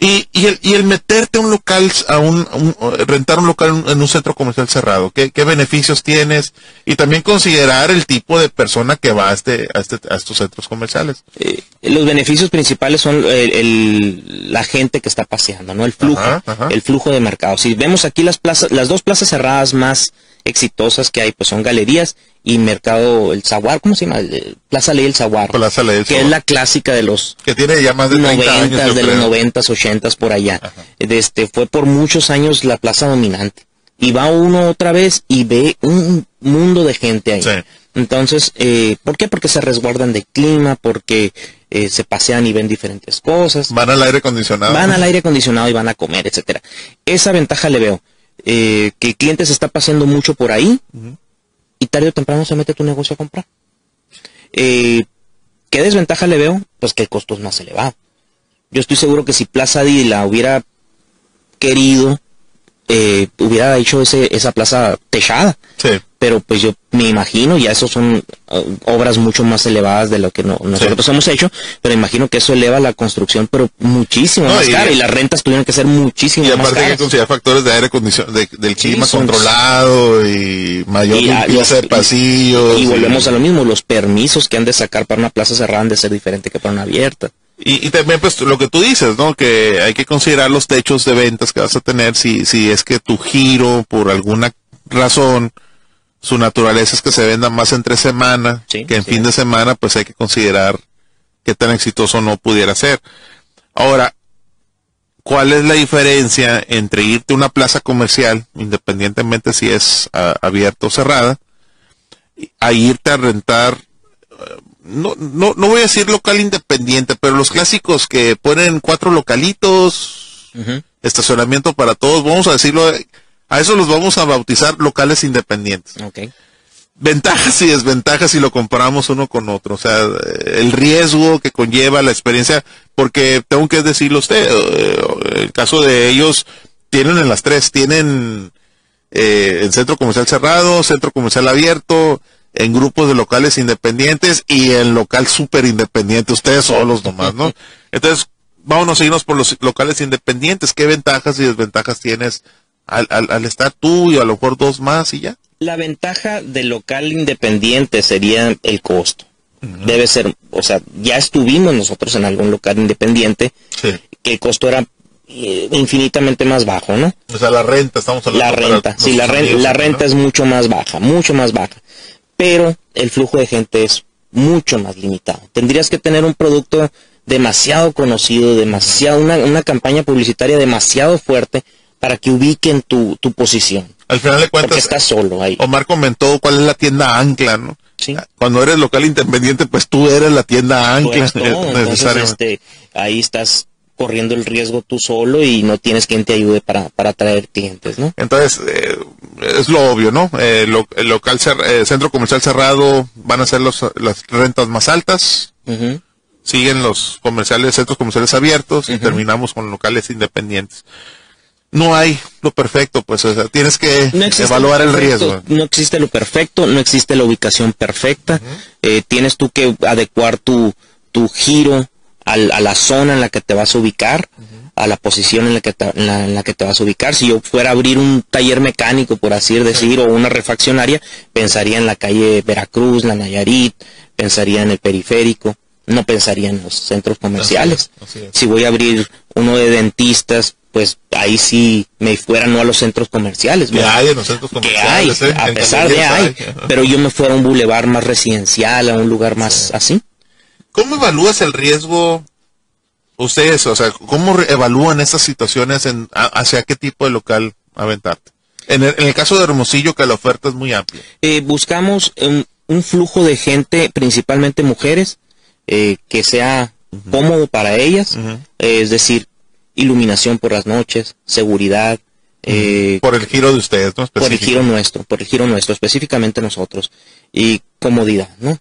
Y, y, el, y el meterte a un local, a un, un- rentar un local en un centro comercial cerrado, ¿qué, qué beneficios tienes? Y también considerar el tipo de persona que va a, este, a, este, a estos centros comerciales. Eh, los beneficios principales son el, el- la gente que está paseando, ¿no? El flujo, Ajá, ajá. el flujo de mercado. Si vemos aquí las plazas, las dos plazas cerradas más exitosas que hay, pues son galerías y mercado el Zaguar, ¿cómo se llama? Plaza Ley el Zaguar, Plaza Ley que es la clásica de los Que tiene ya más de 30 años. de los creo. noventas, ochentas por allá. De Este, fue por muchos años la plaza dominante. Y va uno otra vez y ve un mundo de gente ahí. Sí. Entonces, eh, ¿por qué? Porque se resguardan del clima, porque eh, se pasean y ven diferentes cosas. Van al aire acondicionado. Van al aire acondicionado y van a comer, etcétera. Esa ventaja le veo. Eh, que el cliente se está paseando mucho por ahí y tarde o temprano se mete tu negocio a comprar. Eh, ¿Qué desventaja le veo? Pues que el costo es más elevado. Yo estoy seguro que si Plaza Dila hubiera querido, eh, hubiera hecho ese, esa plaza techada. Sí. Pero pues yo me imagino, ya eso son uh, obras mucho más elevadas de lo que no- nosotros hemos hecho, pero imagino que eso eleva la construcción, pero muchísimo No, más y- cara y las rentas tuvieron que ser muchísimo Y más aparte hay que caras. considerar factores de aire acondicionado, de- del clima son- controlado y mayor Y limpieza de pasillos. Y volvemos a lo mismo, los permisos que han de sacar para una plaza cerrada han de ser diferente que para una abierta. Y, y también pues lo que tú dices, ¿no? Que hay que considerar los techos de ventas que vas a tener si, si es que tu giro, por alguna razón, su naturaleza es que se venda más entre semana Sí, que en sí. fin de semana, pues hay que considerar qué tan exitoso no pudiera ser. Ahora, ¿cuál es la diferencia entre irte a una plaza comercial, independientemente si es abierta o cerrada, a irte a rentar, no, no, no voy a decir local independiente, pero los clásicos que ponen cuatro localitos, estacionamiento para todos, vamos a decirlo, a eso los vamos a bautizar locales independientes. Ventajas y desventajas si lo comparamos uno con otro, o sea, el riesgo que conlleva la experiencia, porque tengo que decirlo usted, eh, el caso de ellos tienen en las tres, tienen eh, en centro comercial cerrado, centro comercial abierto, en grupos de locales independientes y en local súper independiente, ustedes solos nomás, ¿no? Entonces, vámonos a irnos por los locales independientes, ¿qué ventajas y desventajas tienes al, al, al estar tú y a lo mejor dos más y ya? La ventaja del local independiente sería el costo. Debe ser, o sea, ya estuvimos nosotros en algún local independiente Sí. que el costo era eh, infinitamente más bajo, ¿no? O sea, la renta, estamos hablando. La renta, sí, la, ren- amigos, la ¿no? renta es mucho más baja, mucho más baja. Pero el flujo de gente es mucho más limitado. Tendrías que tener un producto demasiado conocido, demasiado, una, una campaña publicitaria demasiado fuerte para que ubiquen tu, tu posición. Al final de Porque cuentas, estás solo ahí. Omar comentó cuál es la tienda ancla, ¿no? Sí. Cuando eres local independiente, pues tú eres la tienda ancla, todo, entonces, necesariamente. este, ahí estás corriendo el riesgo tú solo y no tienes quien te ayude para, para atraer clientes, ¿no? Entonces, eh, es lo obvio, ¿no? Eh, lo- el local cer- eh, centro comercial cerrado van a ser los, las rentas más altas, siguen los comerciales, centros comerciales abiertos y terminamos con locales independientes. No hay lo perfecto, pues, o sea, tienes que No evaluar el riesgo. No existe lo perfecto, no existe la ubicación perfecta. Tienes tú que adecuar tu, tu giro al- a la zona en la que te vas a ubicar, a la posición en la, que te, en, la, en la que te vas a ubicar. Si yo fuera a abrir un taller mecánico, por así decir, o una refaccionaria, pensaría en la calle Veracruz, la Nayarit, pensaría en el periférico, no pensaría en los centros comerciales. Así es. Si voy a abrir uno de dentistas, pues ahí sí me fuera no a los centros comerciales. Que hay en los centros que hay, comerciales, ¿eh? a pesar de hay, pero yo me fuera a un bulevar más residencial, a un lugar más así. ¿Cómo evalúas el riesgo ustedes? O sea, ¿cómo evalúan estas situaciones en, hacia qué tipo de local aventarte? En el, en el caso de Hermosillo, que la oferta es muy amplia. Eh, buscamos un, un flujo de gente, principalmente mujeres, eh, que sea cómodo para ellas, eh, es decir, iluminación por las noches, seguridad, eh, Por el giro de ustedes, ¿no? por el giro nuestro, por el giro nuestro, específicamente nosotros, y comodidad, ¿no?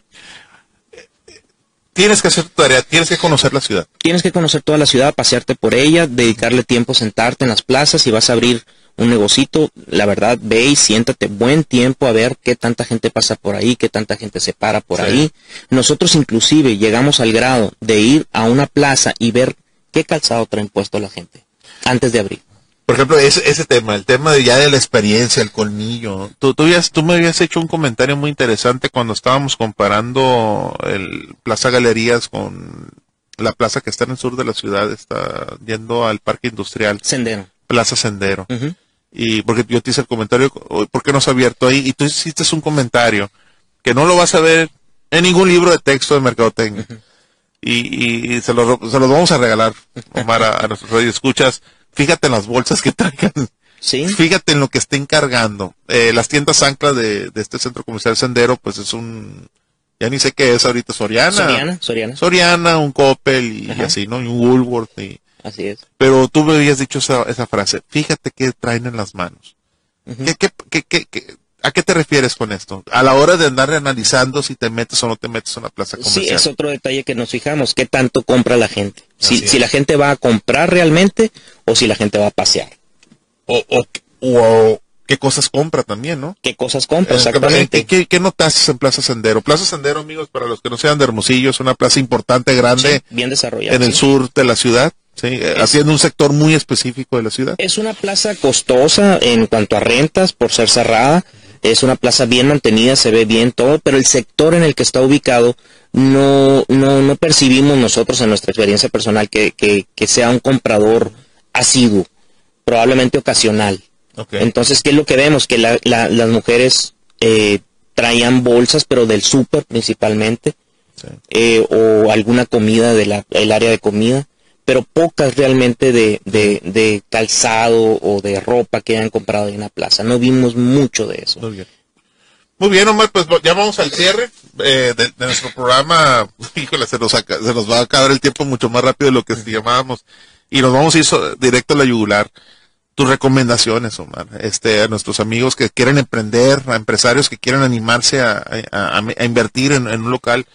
Tienes que hacer tu tarea, tienes que conocer la ciudad. Tienes que conocer toda la ciudad, pasearte por ella, dedicarle tiempo, sentarte en las plazas. Si vas a abrir un negocito, la verdad, ve y siéntate buen tiempo a ver qué tanta gente pasa por ahí, qué tanta gente se para por Sí. ahí. Nosotros inclusive llegamos al grado de ir a una plaza y ver qué calzado traen puesto la gente antes de abrir. Por ejemplo, ese, ese tema, el tema de ya de la experiencia, el colmillo. Tú, tú, habías- tú me habías hecho un comentario muy interesante cuando estábamos comparando el Plaza Galerías con la plaza que está en el sur de la ciudad, está yendo al Parque Industrial, Sendero. Plaza Sendero. Y porque yo te hice el comentario, "Oye, ¿por qué no se ha abierto ahí? Y tú hiciste un comentario que no lo vas a ver en ningún libro de texto de mercadotecnia. y, y se los se los vamos a regalar, Omar, a, a nuestros escuchas. Fíjate en las bolsas que traigan. Sí. Fíjate en lo que estén cargando. Eh, las tiendas anclas de, de este centro comercial Sendero, pues es un... Ya ni sé qué es ahorita, Soriana. Soriana, Soriana. Soriana, un Coppel y Ajá. así, ¿no? Y un Woolworth. Y, Así es. pero tú me habías dicho esa, esa frase, fíjate qué traen en las manos. ¿Qué, qué, qué, qué- qué- a qué te refieres con esto? A la hora de andar analizando si te metes o no te metes en una plaza Sí, comercial. es otro detalle que nos fijamos, qué tanto compra la gente. Si, si la gente va a comprar realmente o si la gente va a pasear. o, o, o qué cosas compra también, ¿no? ¿Qué cosas compra? Eh, Exactamente. ¿Qué, qué, qué notaste en Plaza Sendero? Plaza Sendero, amigos, para los que no sean de Hermosillo, es una plaza importante, grande, Sí, bien desarrollado. en el sí. sur de la ciudad, ¿sí? Eh, haciendo un sector muy específico de la ciudad. Es una plaza costosa en cuanto a rentas por ser cerrada. Es una plaza bien mantenida, se ve bien todo, pero el sector en el que está ubicado no, no, no percibimos nosotros en nuestra experiencia personal que, que, que sea un comprador asiduo, probablemente ocasional. Entonces, ¿qué es lo que vemos? Que la- la- las mujeres eh, traían bolsas, pero del súper principalmente, Sí. eh, o alguna comida del área de comida, pero pocas realmente de, de, de calzado o de ropa que hayan comprado en una plaza. No vimos mucho de eso. Muy bien. Muy bien, Omar, pues ya vamos al cierre eh, de, de, nuestro programa. Híjole, se nos, se nos va a acabar el tiempo mucho más rápido de lo que llamábamos. Y nos vamos a ir so, directo a la yugular. Tus recomendaciones, Omar, este, a nuestros amigos que quieren emprender, a empresarios que quieren animarse a, a, a invertir en, en un local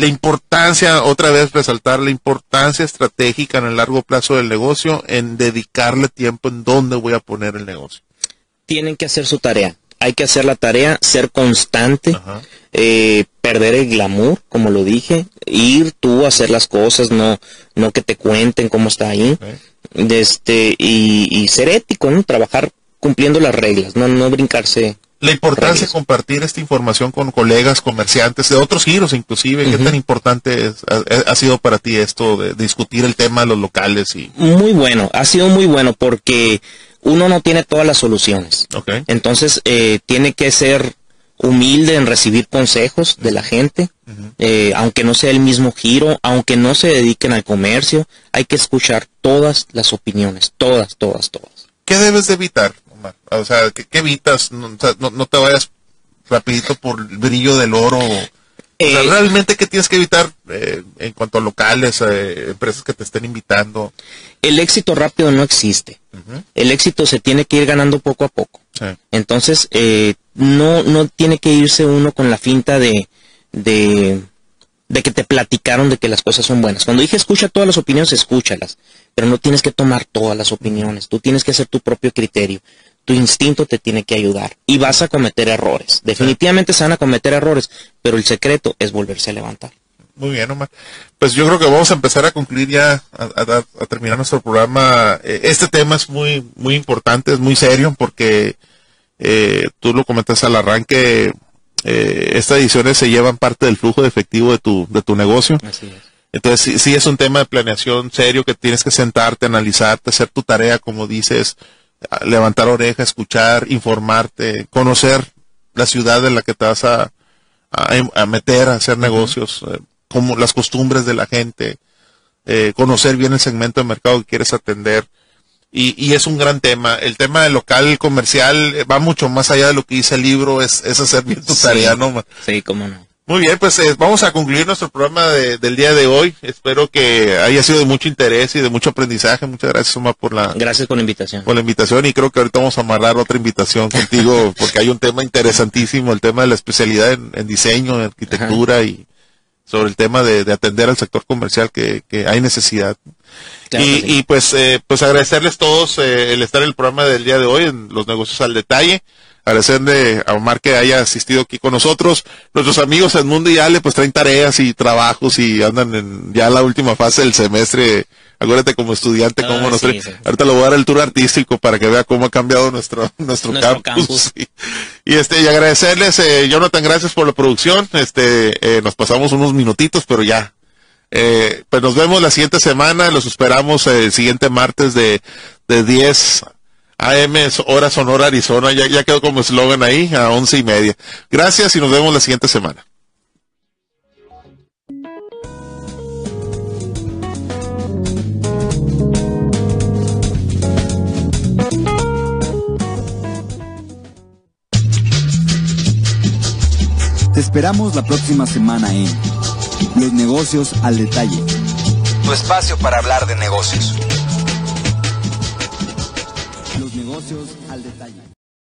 la importancia, otra vez resaltar la importancia estratégica en el largo plazo del negocio, en dedicarle tiempo en dónde voy a poner el negocio. Tienen que hacer su tarea. Hay que hacer la tarea, ser constante, eh, perder el glamour, como lo dije, ir tú a hacer las cosas, no, no que te cuenten cómo está ahí, okay. este, y, y, ser ético, ¿no? trabajar cumpliendo las reglas, no, no brincarse la importancia de compartir esta información con colegas, comerciantes, de otros giros inclusive, uh -huh. ¿qué tan importante es, ha, ha, sido para ti esto de, de, discutir el tema de los locales? y Muy bueno, ha sido muy bueno porque uno no tiene todas las soluciones. Okay. Entonces, eh, tiene que ser humilde en recibir consejos de la gente, uh -huh. eh, aunque no sea el mismo giro, aunque no se dediquen al comercio, hay que escuchar todas las opiniones, todas, todas, todas. ¿Qué debes de evitar? O sea, ¿qué, qué evitas? No, o sea, no, no, te vayas rapidito por el brillo del oro. Eh, o sea, realmente, ¿qué tienes que evitar eh, en cuanto a locales, eh, empresas que te estén invitando? El éxito rápido no existe. Uh -huh. El éxito se tiene que ir ganando poco a poco. Sí. Entonces, eh, no, no tiene que irse uno con la finta de, de, de que te platicaron de que las cosas son buenas. Cuando dije escucha todas las opiniones, escúchalas. Pero no tienes que tomar todas las opiniones. Tú tienes que hacer tu propio criterio tu instinto te tiene que ayudar y vas a cometer errores. Definitivamente se van a cometer errores, pero el secreto es volverse a levantar. Muy bien, Omar. Pues yo creo que vamos a empezar a concluir ya, a, a, a terminar nuestro programa. Eh, este tema es muy, muy importante, es muy serio, porque eh, tú lo comentas al arranque, eh, estas ediciones se llevan parte del flujo de efectivo de tu, de tu negocio. Así es. Entonces sí, sí es un tema de planeación serio que tienes que sentarte, analizarte, hacer tu tarea, como dices, levantar oreja, escuchar, informarte, conocer la ciudad en la que te vas a, a, a meter a hacer negocios, eh, como las costumbres de la gente, eh, conocer bien el segmento de mercado que quieres atender. Y, y, es un gran tema. El tema del local comercial va mucho más allá de lo que dice el libro, es, es hacer bien tu sí. tarea, ¿no? Sí, cómo no. Muy bien, pues eh, vamos a concluir nuestro programa de, del día de hoy. Espero que haya sido de mucho interés y de mucho aprendizaje. Muchas gracias, Omar, por la... Gracias por la invitación. Por la invitación y creo que ahorita vamos a amarrar otra invitación contigo porque hay un tema interesantísimo, el tema de la especialidad en, en diseño, en arquitectura Ajá. y sobre el tema de, de, atender al sector comercial que, que hay necesidad. Claro y, sí. y, pues, eh, pues agradecerles todos eh, el estar en el programa del día de hoy en los negocios al detalle agradecerle a Omar que haya asistido aquí con nosotros. Nuestros amigos Edmundo y Ale pues traen tareas y trabajos y andan en ya la última fase del semestre. Acuérdate como estudiante, cómo ah, nos sí, sí. Ahorita le voy a dar el tour artístico para que vea cómo ha cambiado nuestro, nuestro, nuestro campus. campus. Y, y, este, y agradecerles, eh, Jonathan, gracias por la producción. Este, eh, nos pasamos unos minutitos, pero ya. Eh, pues nos vemos la siguiente semana, los esperamos eh, el siguiente martes de, de 10 AM hora Sonora, Arizona, ya, ya quedó como eslogan ahí, a once y media. Gracias y nos vemos la siguiente semana. Te esperamos la próxima semana en Los negocios al detalle. Tu espacio para hablar de negocios. Los negocios al detalle.